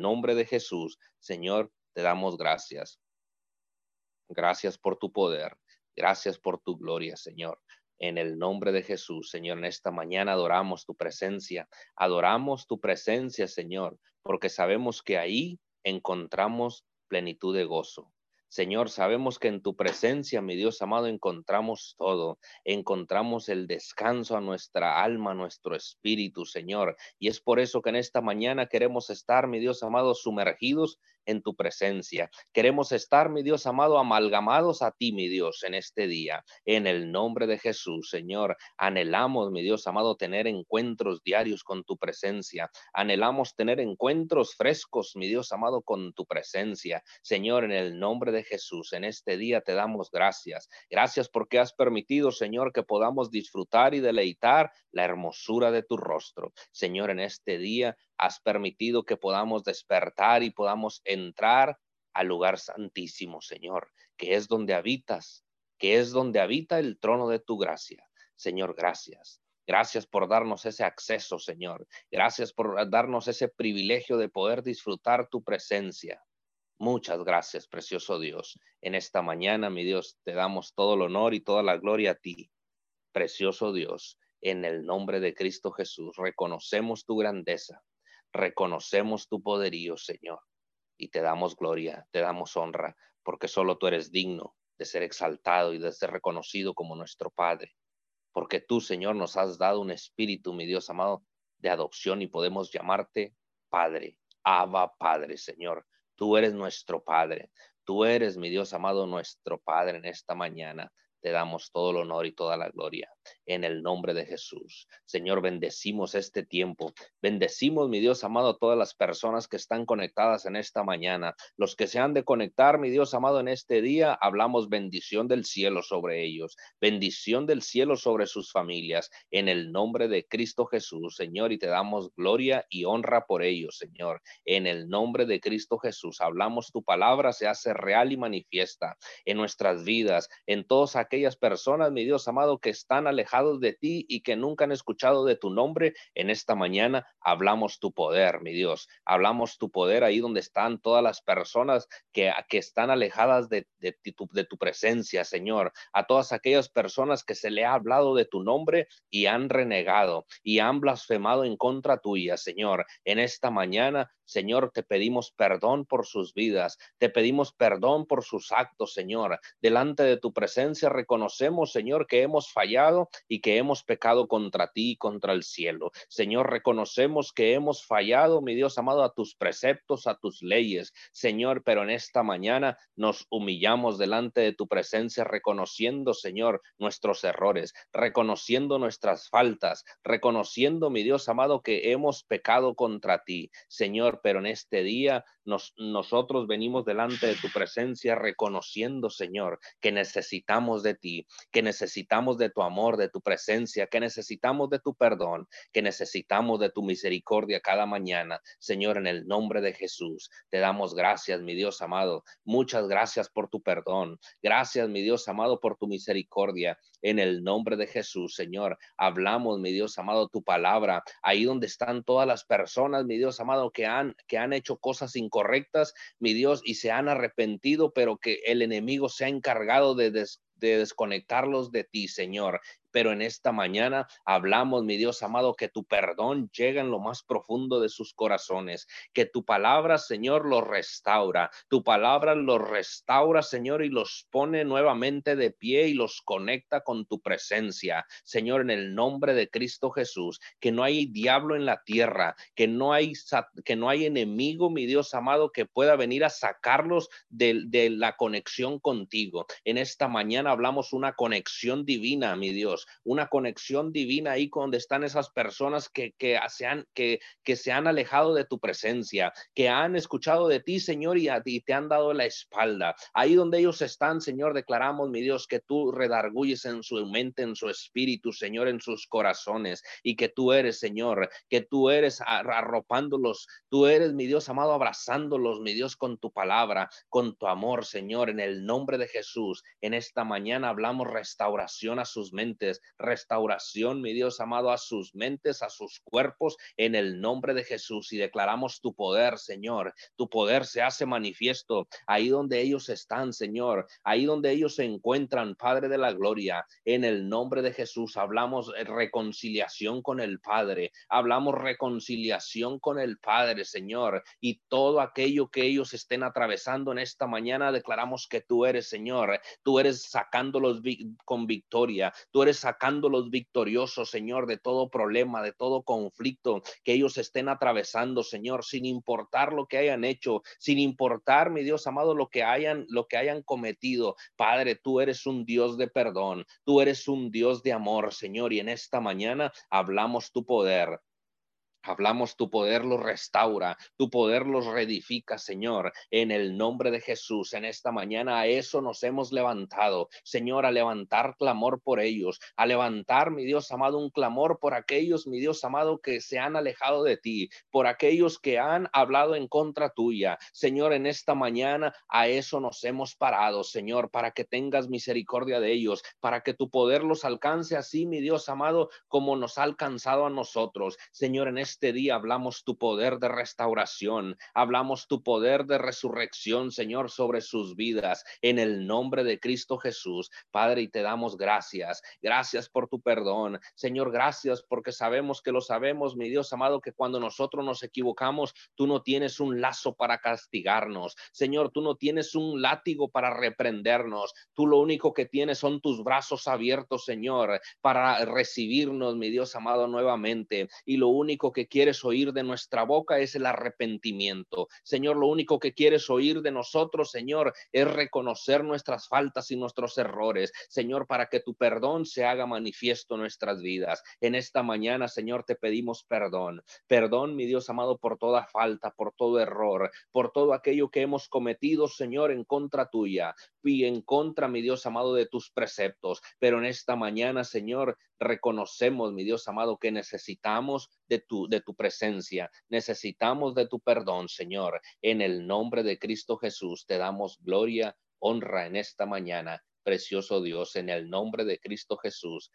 nombre de Jesús, Señor, te damos gracias. Gracias por tu poder. Gracias por tu gloria, Señor. En el nombre de Jesús, Señor, en esta mañana adoramos tu presencia. Adoramos tu presencia, Señor, porque sabemos que ahí encontramos plenitud de gozo. Señor, sabemos que en tu presencia, mi Dios amado, encontramos todo. Encontramos el descanso a nuestra alma, a nuestro espíritu, Señor. Y es por eso que en esta mañana queremos estar, mi Dios amado, sumergidos en tu presencia. Queremos estar, mi Dios amado, amalgamados a ti, mi Dios, en este día. En el nombre de Jesús, Señor, anhelamos, mi Dios amado, tener encuentros diarios con tu presencia. Anhelamos tener encuentros frescos, mi Dios amado, con tu presencia. Señor, en el nombre de Jesús, en este día te damos gracias. Gracias porque has permitido, Señor, que podamos disfrutar y deleitar la hermosura de tu rostro. Señor, en este día has permitido que podamos despertar y podamos entrar al lugar santísimo, Señor, que es donde habitas, que es donde habita el trono de tu gracia. Señor, gracias. Gracias por darnos ese acceso, Señor. Gracias por darnos ese privilegio de poder disfrutar tu presencia. Muchas gracias, precioso Dios. En esta mañana, mi Dios, te damos todo el honor y toda la gloria a ti. Precioso Dios, en el nombre de Cristo Jesús, reconocemos tu grandeza, reconocemos tu poderío, Señor, y te damos gloria, te damos honra, porque solo tú eres digno de ser exaltado y de ser reconocido como nuestro Padre. Porque tú, Señor, nos has dado un espíritu, mi Dios amado, de adopción y podemos llamarte Padre, Abba Padre, Señor. Tú eres nuestro Padre. Tú eres, mi Dios amado, nuestro Padre en esta mañana te damos todo el honor y toda la gloria en el nombre de Jesús. Señor, bendecimos este tiempo. Bendecimos, mi Dios amado, todas las personas que están conectadas en esta mañana. Los que se han de conectar, mi Dios amado, en este día, hablamos bendición del cielo sobre ellos, bendición del cielo sobre sus familias, en el nombre de Cristo Jesús, Señor, y te damos gloria y honra por ellos, Señor. En el nombre de Cristo Jesús, hablamos tu palabra, se hace real y manifiesta en nuestras vidas, en aquellos aquellas personas, mi Dios amado, que están alejados de ti y que nunca han escuchado de tu nombre, en esta mañana hablamos tu poder, mi Dios. Hablamos tu poder ahí donde están todas las personas que, que están alejadas de, de, de tu presencia, Señor. A todas aquellas personas que se le ha hablado de tu nombre y han renegado y han blasfemado en contra tuya, Señor. En esta mañana Señor, te pedimos perdón por sus vidas, te pedimos perdón por sus actos, Señor. Delante de tu presencia reconocemos, Señor, que hemos fallado y que hemos pecado contra ti y contra el cielo. Señor, reconocemos que hemos fallado, mi Dios amado, a tus preceptos, a tus leyes, Señor, pero en esta mañana nos humillamos delante de tu presencia, reconociendo, Señor, nuestros errores, reconociendo nuestras faltas, reconociendo, mi Dios amado, que hemos pecado contra ti, Señor pero en este día nosotros venimos delante de tu presencia reconociendo, Señor, que necesitamos de ti, que necesitamos de tu amor, de tu presencia, que necesitamos de tu perdón, que necesitamos de tu misericordia cada mañana. Señor, en el nombre de Jesús, te damos gracias, mi Dios amado. Muchas gracias por tu perdón. Gracias, mi Dios amado, por tu misericordia. En el nombre de Jesús, Señor, hablamos, mi Dios amado, tu palabra. Ahí donde están todas las personas, mi Dios amado, que han, que han hecho cosas incorrectas, mi Dios, y se han arrepentido, pero que el enemigo se ha encargado de, de desconectarlos de ti, Señor pero en esta mañana hablamos, mi Dios amado, que tu perdón llega en lo más profundo de sus corazones, que tu palabra, Señor, los restaura, tu palabra los restaura, Señor, y los pone nuevamente de pie y los conecta con tu presencia, Señor, en el nombre de Cristo Jesús, que no hay diablo en la tierra, que no hay, que no hay enemigo, mi Dios amado, que pueda venir a sacarlos de, de la conexión contigo. En esta mañana hablamos una conexión divina, mi Dios, Una conexión divina ahí donde están esas personas que, que, se han, que, que se han alejado de tu presencia, que han escuchado de ti, Señor, y, a, y te han dado la espalda. Ahí donde ellos están, Señor, declaramos, mi Dios, que tú redarguyes en su mente, en su espíritu, Señor, en sus corazones, y que tú eres, Señor, que tú eres arropándolos, tú eres, mi Dios amado, abrazándolos, mi Dios, con tu palabra, con tu amor, Señor, en el nombre de Jesús. En esta mañana hablamos restauración a sus mentes, restauración, mi Dios amado, a sus mentes, a sus cuerpos, en el nombre de Jesús. Y declaramos tu poder, Señor. Tu poder se hace manifiesto ahí donde ellos están, Señor. Ahí donde ellos se encuentran, Padre de la Gloria. En el nombre de Jesús hablamos reconciliación con el Padre. Hablamos reconciliación con el Padre, Señor. Y todo aquello que ellos estén atravesando en esta mañana, declaramos que tú eres, Señor. Tú eres sacándolos con victoria. Tú eres sacándolos victoriosos, Señor, de todo problema, de todo conflicto que ellos estén atravesando, Señor, sin importar lo que hayan hecho, sin importar, mi Dios amado, lo que hayan, lo que hayan cometido. Padre, tú eres un Dios de perdón, tú eres un Dios de amor, Señor, y en esta mañana hablamos tu poder. Hablamos, tu poder los restaura, tu poder los reedifica, Señor, en el nombre de Jesús. En esta mañana a eso nos hemos levantado, Señor, a levantar clamor por ellos, a levantar, mi Dios amado, un clamor por aquellos, mi Dios amado, que se han alejado de ti, por aquellos que han hablado en contra tuya. Señor, en esta mañana a eso nos hemos parado, Señor, para que tengas misericordia de ellos, para que tu poder los alcance así, mi Dios amado, como nos ha alcanzado a nosotros. Señor, en esta este día hablamos tu poder de restauración, hablamos tu poder de resurrección, Señor, sobre sus vidas, en el nombre de Cristo Jesús. Padre, y te damos gracias. Gracias por tu perdón. Señor, gracias porque sabemos que lo sabemos, mi Dios amado, que cuando nosotros nos equivocamos, tú no tienes un lazo para castigarnos. Señor, tú no tienes un látigo para reprendernos. Tú lo único que tienes son tus brazos abiertos, Señor, para recibirnos, mi Dios amado, nuevamente. Y lo único que quieres oír de nuestra boca es el arrepentimiento. Señor, lo único que quieres oír de nosotros, Señor, es reconocer nuestras faltas y nuestros errores. Señor, para que tu perdón se haga manifiesto en nuestras vidas. En esta mañana, Señor, te pedimos perdón. Perdón, mi Dios amado, por toda falta, por todo error, por todo aquello que hemos cometido, Señor, en contra tuya y en contra, mi Dios amado, de tus preceptos. Pero en esta mañana, Señor, reconocemos, mi Dios amado, que necesitamos de tu, de tu presencia, necesitamos de tu perdón, Señor. En el nombre de Cristo Jesús te damos gloria, honra en esta mañana. Precioso Dios, en el nombre de Cristo Jesús,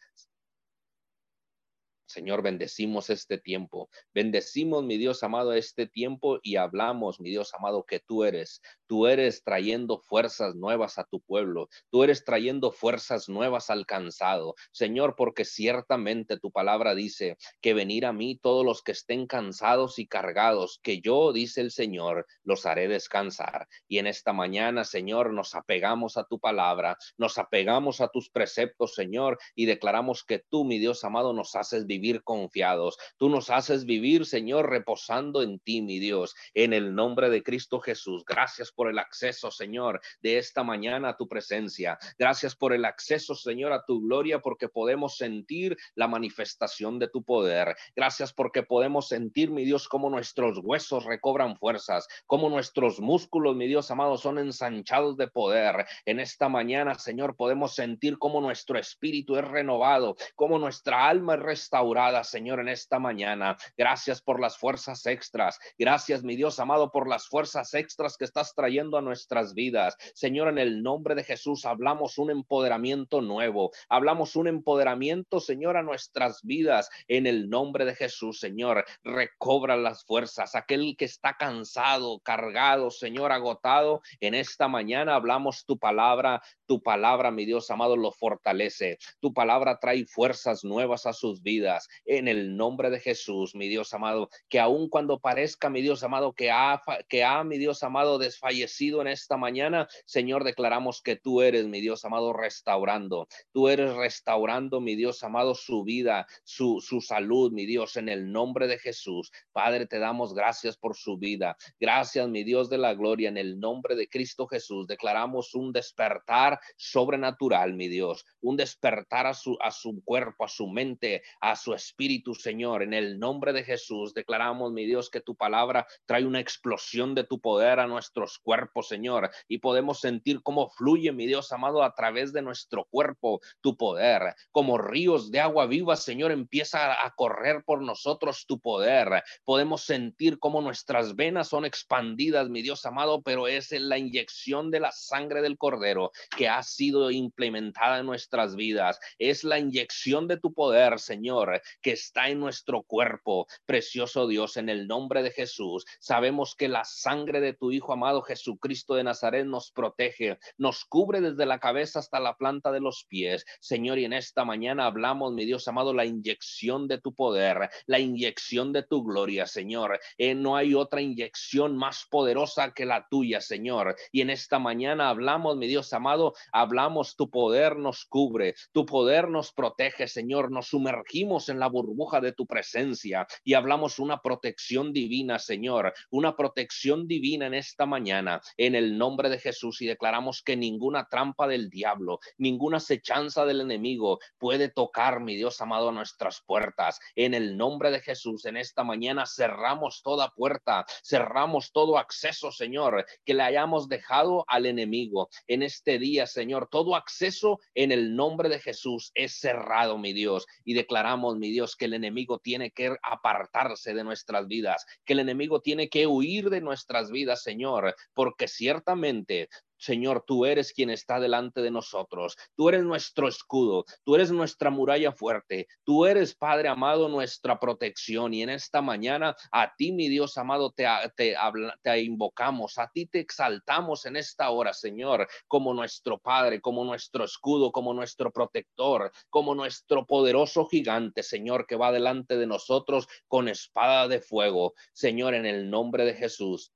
Señor, bendecimos este tiempo. Bendecimos, mi Dios amado, este tiempo y hablamos, mi Dios amado, que tú eres. Tú eres trayendo fuerzas nuevas a tu pueblo. Tú eres trayendo fuerzas nuevas al cansado. Señor, porque ciertamente tu palabra dice que venir a mí todos los que estén cansados y cargados, que yo, dice el Señor, los haré descansar. Y en esta mañana, Señor, nos apegamos a tu palabra, nos apegamos a tus preceptos, Señor, y declaramos que tú, mi Dios amado, nos haces vivir vivir confiados. Tú nos haces vivir, Señor, reposando en ti, mi Dios, en el nombre de Cristo Jesús. Gracias por el acceso, Señor, de esta mañana a tu presencia. Gracias por el acceso, Señor, a tu gloria, porque podemos sentir la manifestación de tu poder. Gracias porque podemos sentir, mi Dios, cómo nuestros huesos recobran fuerzas, cómo nuestros músculos, mi Dios amado, son ensanchados de poder. En esta mañana, Señor, podemos sentir cómo nuestro espíritu es renovado, cómo nuestra alma es restaurada Señor, en esta mañana. Gracias por las fuerzas extras. Gracias, mi Dios amado, por las fuerzas extras que estás trayendo a nuestras vidas. Señor, en el nombre de Jesús hablamos un empoderamiento nuevo. Hablamos un empoderamiento, Señor, a nuestras vidas. En el nombre de Jesús, Señor, recobra las fuerzas. Aquel que está cansado, cargado, Señor, agotado, en esta mañana hablamos tu palabra. Tu palabra, mi Dios amado, lo fortalece. Tu palabra trae fuerzas nuevas a sus vidas en el nombre de Jesús, mi Dios amado, que aun cuando parezca, mi Dios amado, que ha, que ha, mi Dios amado, desfallecido en esta mañana, Señor, declaramos que tú eres, mi Dios amado, restaurando. Tú eres restaurando, mi Dios amado, su vida, su, su salud, mi Dios, en el nombre de Jesús. Padre, te damos gracias por su vida. Gracias, mi Dios de la gloria, en el nombre de Cristo Jesús. Declaramos un despertar sobrenatural, mi Dios, un despertar a su, a su cuerpo, a su mente, a su espíritu, Señor. En el nombre de Jesús, declaramos, mi Dios, que tu palabra trae una explosión de tu poder a nuestros cuerpos, Señor, y podemos sentir cómo fluye, mi Dios amado, a través de nuestro cuerpo tu poder, como ríos de agua viva, Señor, empieza a correr por nosotros tu poder. Podemos sentir cómo nuestras venas son expandidas, mi Dios amado, pero es la inyección de la sangre del Cordero que ha sido implementada en nuestras vidas. Es la inyección de tu poder, Señor, que está en nuestro cuerpo. Precioso Dios, en el nombre de Jesús, sabemos que la sangre de tu Hijo amado Jesucristo de Nazaret nos protege, nos cubre desde la cabeza hasta la planta de los pies. Señor, y en esta mañana hablamos, mi Dios amado, la inyección de tu poder, la inyección de tu gloria, Señor. Eh, no hay otra inyección más poderosa que la tuya, Señor. Y en esta mañana hablamos, mi Dios amado, hablamos, tu poder nos cubre, tu poder nos protege, Señor. Nos sumergimos en la burbuja de tu presencia y hablamos una protección divina, Señor, una protección divina en esta mañana, en el nombre de Jesús. Y declaramos que ninguna trampa del diablo, ninguna acechanza del enemigo puede tocar, mi Dios amado, a nuestras puertas. En el nombre de Jesús, en esta mañana cerramos toda puerta, cerramos todo acceso, Señor, que le hayamos dejado al enemigo. En este día, Señor, todo acceso en el nombre de Jesús es cerrado, mi Dios. Y declaramos, mi Dios, que el enemigo tiene que apartarse de nuestras vidas, que el enemigo tiene que huir de nuestras vidas, Señor, porque ciertamente Señor, tú eres quien está delante de nosotros. Tú eres nuestro escudo. Tú eres nuestra muralla fuerte. Tú eres, Padre amado, nuestra protección. Y en esta mañana, a ti, mi Dios amado, te, invocamos. A ti te exaltamos en esta hora, Señor, como nuestro Padre, como nuestro escudo, como nuestro protector, como nuestro poderoso gigante, Señor, que va delante de nosotros con espada de fuego. Señor, en el nombre de Jesús.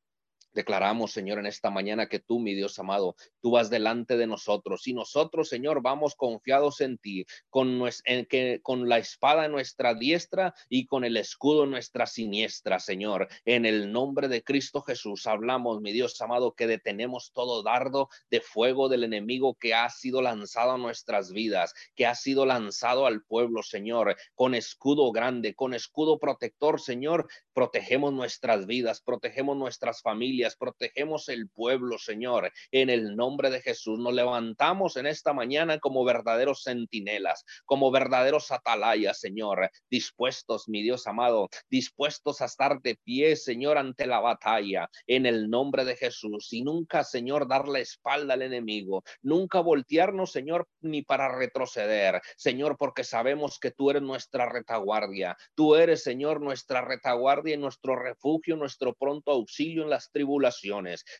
Declaramos, Señor, en esta mañana que tú, mi Dios amado, tú vas delante de nosotros y nosotros, Señor, vamos confiados en ti, con, la espada en nuestra diestra y con el escudo en nuestra siniestra, Señor. En el nombre de Cristo Jesús hablamos, mi Dios amado, que detenemos todo dardo de fuego del enemigo que ha sido lanzado a nuestras vidas, que ha sido lanzado al pueblo, Señor, con escudo grande, con escudo protector, Señor. Protegemos nuestras vidas, protegemos nuestras familias protegemos el pueblo, Señor. En el nombre de Jesús nos levantamos en esta mañana como verdaderos centinelas, como verdaderos atalayas, Señor, dispuestos, mi Dios amado, dispuestos a estar de pie, Señor, ante la batalla, en el nombre de Jesús. Y nunca, Señor, dar la espalda al enemigo, nunca voltearnos, Señor, ni para retroceder, Señor, porque sabemos que tú eres nuestra retaguardia, tú eres, Señor, nuestra retaguardia y nuestro refugio, nuestro pronto auxilio en las tribus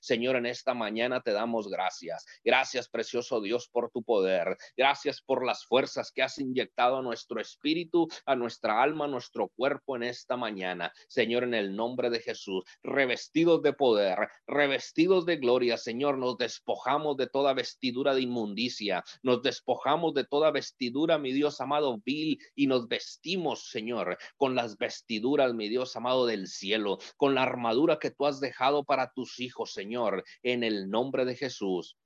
Señor, en esta mañana te damos gracias. Gracias, precioso Dios, por tu poder. Gracias por las fuerzas que has inyectado a nuestro espíritu, a nuestra alma, a nuestro cuerpo en esta mañana. Señor, en el nombre de Jesús, revestidos de poder, revestidos de gloria, Señor, nos despojamos de toda vestidura de inmundicia, nos despojamos de toda vestidura, mi Dios amado, vil, y nos vestimos, Señor, con las vestiduras, mi Dios amado, del cielo, con la armadura que tú has dejado para tus hijos, Señor, en el nombre de Jesús.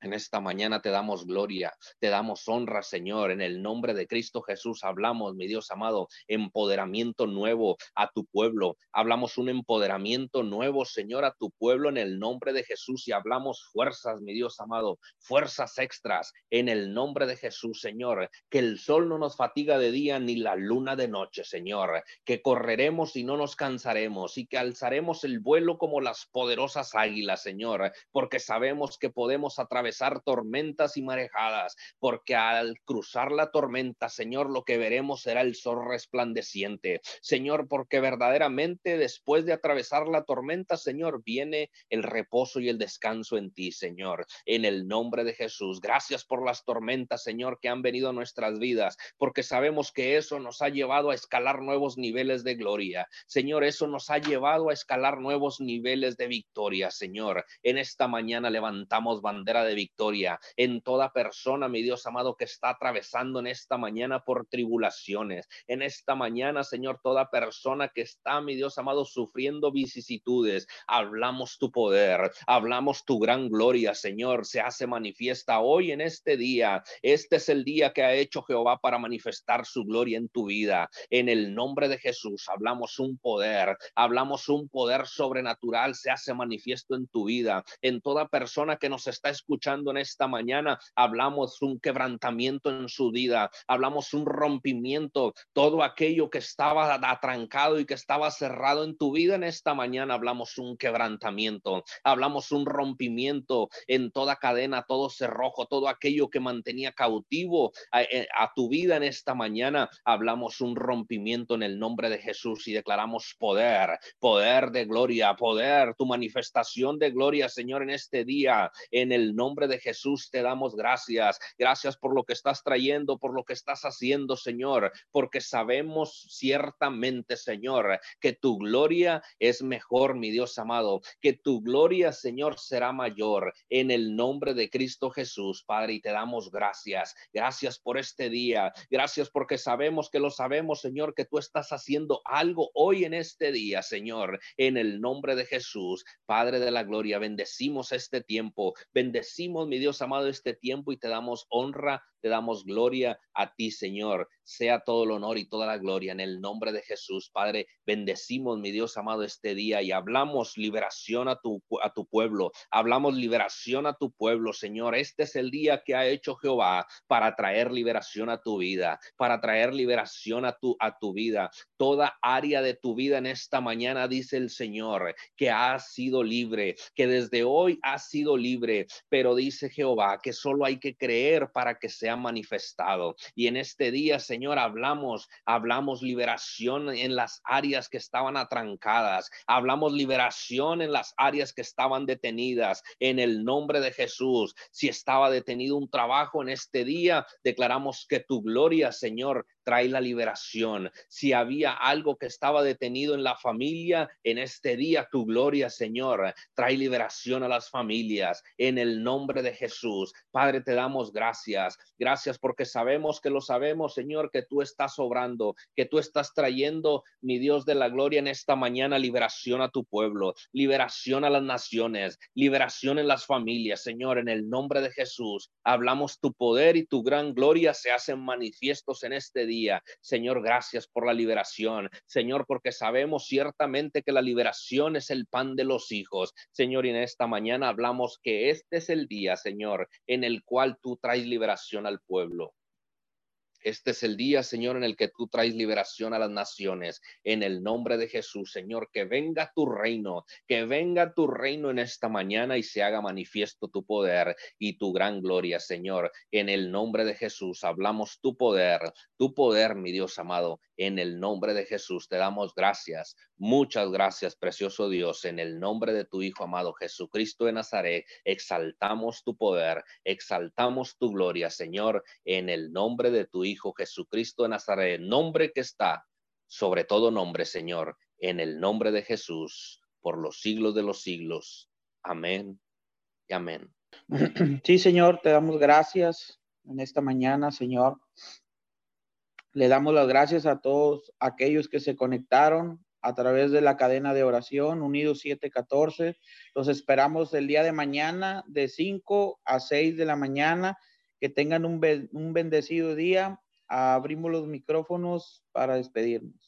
En esta mañana te damos gloria, te damos honra, Señor. En el nombre de Cristo Jesús hablamos, mi Dios amado, empoderamiento nuevo a tu pueblo. Hablamos un empoderamiento nuevo, Señor, a tu pueblo en el nombre de Jesús y hablamos fuerzas, mi Dios amado, fuerzas extras en el nombre de Jesús, Señor. Que el sol no nos fatiga de día ni la luna de noche, Señor. Que correremos y no nos cansaremos y que alzaremos el vuelo como las poderosas águilas, Señor, porque sabemos que podemos atravesar atravesar tormentas y marejadas, porque al cruzar la tormenta, Señor, lo que veremos será el sol resplandeciente. Señor, porque verdaderamente después de atravesar la tormenta, Señor, viene el reposo y el descanso en ti, Señor. En el nombre de Jesús, gracias por las tormentas, Señor, que han venido a nuestras vidas, porque sabemos que eso nos ha llevado a escalar nuevos niveles de gloria. Señor, eso nos ha llevado a escalar nuevos niveles de victoria, Señor. En esta mañana levantamos bandera de victoria en toda persona, mi Dios amado, que está atravesando en esta mañana por tribulaciones. En esta mañana, Señor, toda persona que está, mi Dios amado, sufriendo vicisitudes, hablamos tu poder, hablamos tu gran gloria, Señor, se hace manifiesta hoy en este día. Este es el día que ha hecho Jehová para manifestar su gloria en tu vida. En el nombre de Jesús hablamos un poder, hablamos un poder sobrenatural, se hace manifiesto en tu vida. En toda persona que nos está escuchando en esta mañana, hablamos un quebrantamiento en su vida, hablamos un rompimiento, todo aquello que estaba atrancado y que estaba cerrado en tu vida en esta mañana, hablamos un quebrantamiento, hablamos un rompimiento en toda cadena, todo cerrojo, todo aquello que mantenía cautivo a, eh, tu vida en esta mañana, hablamos un rompimiento en el nombre de Jesús y declaramos poder, poder de gloria, poder, tu manifestación de gloria, Señor, en este día. En el nombre de Jesús te damos gracias. Gracias por lo que estás trayendo, por lo que estás haciendo, Señor, porque sabemos ciertamente, Señor, que tu gloria es mejor, mi Dios amado, que tu gloria, Señor, será mayor. En el nombre de Cristo Jesús, Padre, y te damos gracias. Gracias por este día. Gracias porque sabemos que lo sabemos, Señor, que tú estás haciendo algo hoy en este día, Señor, en el nombre de Jesús. Padre de la gloria, bendecimos este tiempo, bendecimos, mi Dios amado, este tiempo y te damos honra, te damos gloria a ti, Señor. Sea todo el honor y toda la gloria en el nombre de Jesús. Padre, bendecimos, mi Dios amado, este día y hablamos liberación a tu, a tu pueblo. Hablamos liberación a tu pueblo, Señor. Este es el día que ha hecho Jehová para traer liberación a tu vida, para traer liberación a tu, a tu vida. Toda área de tu vida en esta mañana, dice el Señor, que ha sido libre, que desde hoy ha sido libre. Pero dice Jehová que solo hay que creer para que sea manifestado. Y en este día, Señor, hablamos, hablamos liberación en las áreas que estaban atrancadas, hablamos liberación en las áreas que estaban detenidas, en el nombre de Jesús. Si estaba detenido un trabajo en este día, declaramos que tu gloria, Señor, trae la liberación. Si había algo que estaba detenido en la familia, en este día tu gloria, Señor, trae liberación a las familias. En el nombre de Jesús, Padre, te damos gracias. Gracias porque sabemos que lo sabemos, Señor, que tú estás obrando, que tú estás trayendo, mi Dios de la gloria, en esta mañana liberación a tu pueblo, liberación a las naciones, liberación en las familias, Señor, en el nombre de Jesús. Hablamos tu poder y tu gran gloria se hacen manifiestos en este día Señor, gracias por la liberación. Señor, porque sabemos ciertamente que la liberación es el pan de los hijos. Señor, y en esta mañana hablamos que este es el día, Señor, en el cual tú traes liberación al pueblo. Este es el día, Señor, en el que tú traes liberación a las naciones. En el nombre de Jesús, Señor, que venga tu reino, que venga tu reino en esta mañana y se haga manifiesto tu poder y tu gran gloria, Señor. En el nombre de Jesús hablamos tu poder, tu poder, mi Dios amado. En el nombre de Jesús te damos gracias. Muchas gracias, precioso Dios. En el nombre de tu Hijo amado Jesucristo de Nazaret, exaltamos tu poder, exaltamos tu gloria, Señor, en el nombre de tu Hijo Jesucristo de Nazaret, nombre que está sobre todo nombre, Señor, en el nombre de Jesús, por los siglos de los siglos. Amén y amén. Sí, Señor, te damos gracias en esta mañana, Señor. Le damos las gracias a todos aquellos que se conectaron a través de la cadena de oración Unidos 714. Los esperamos el día de mañana de 5 a 6 de la mañana. Que tengan un, un bendecido día. Abrimos los micrófonos para despedirnos.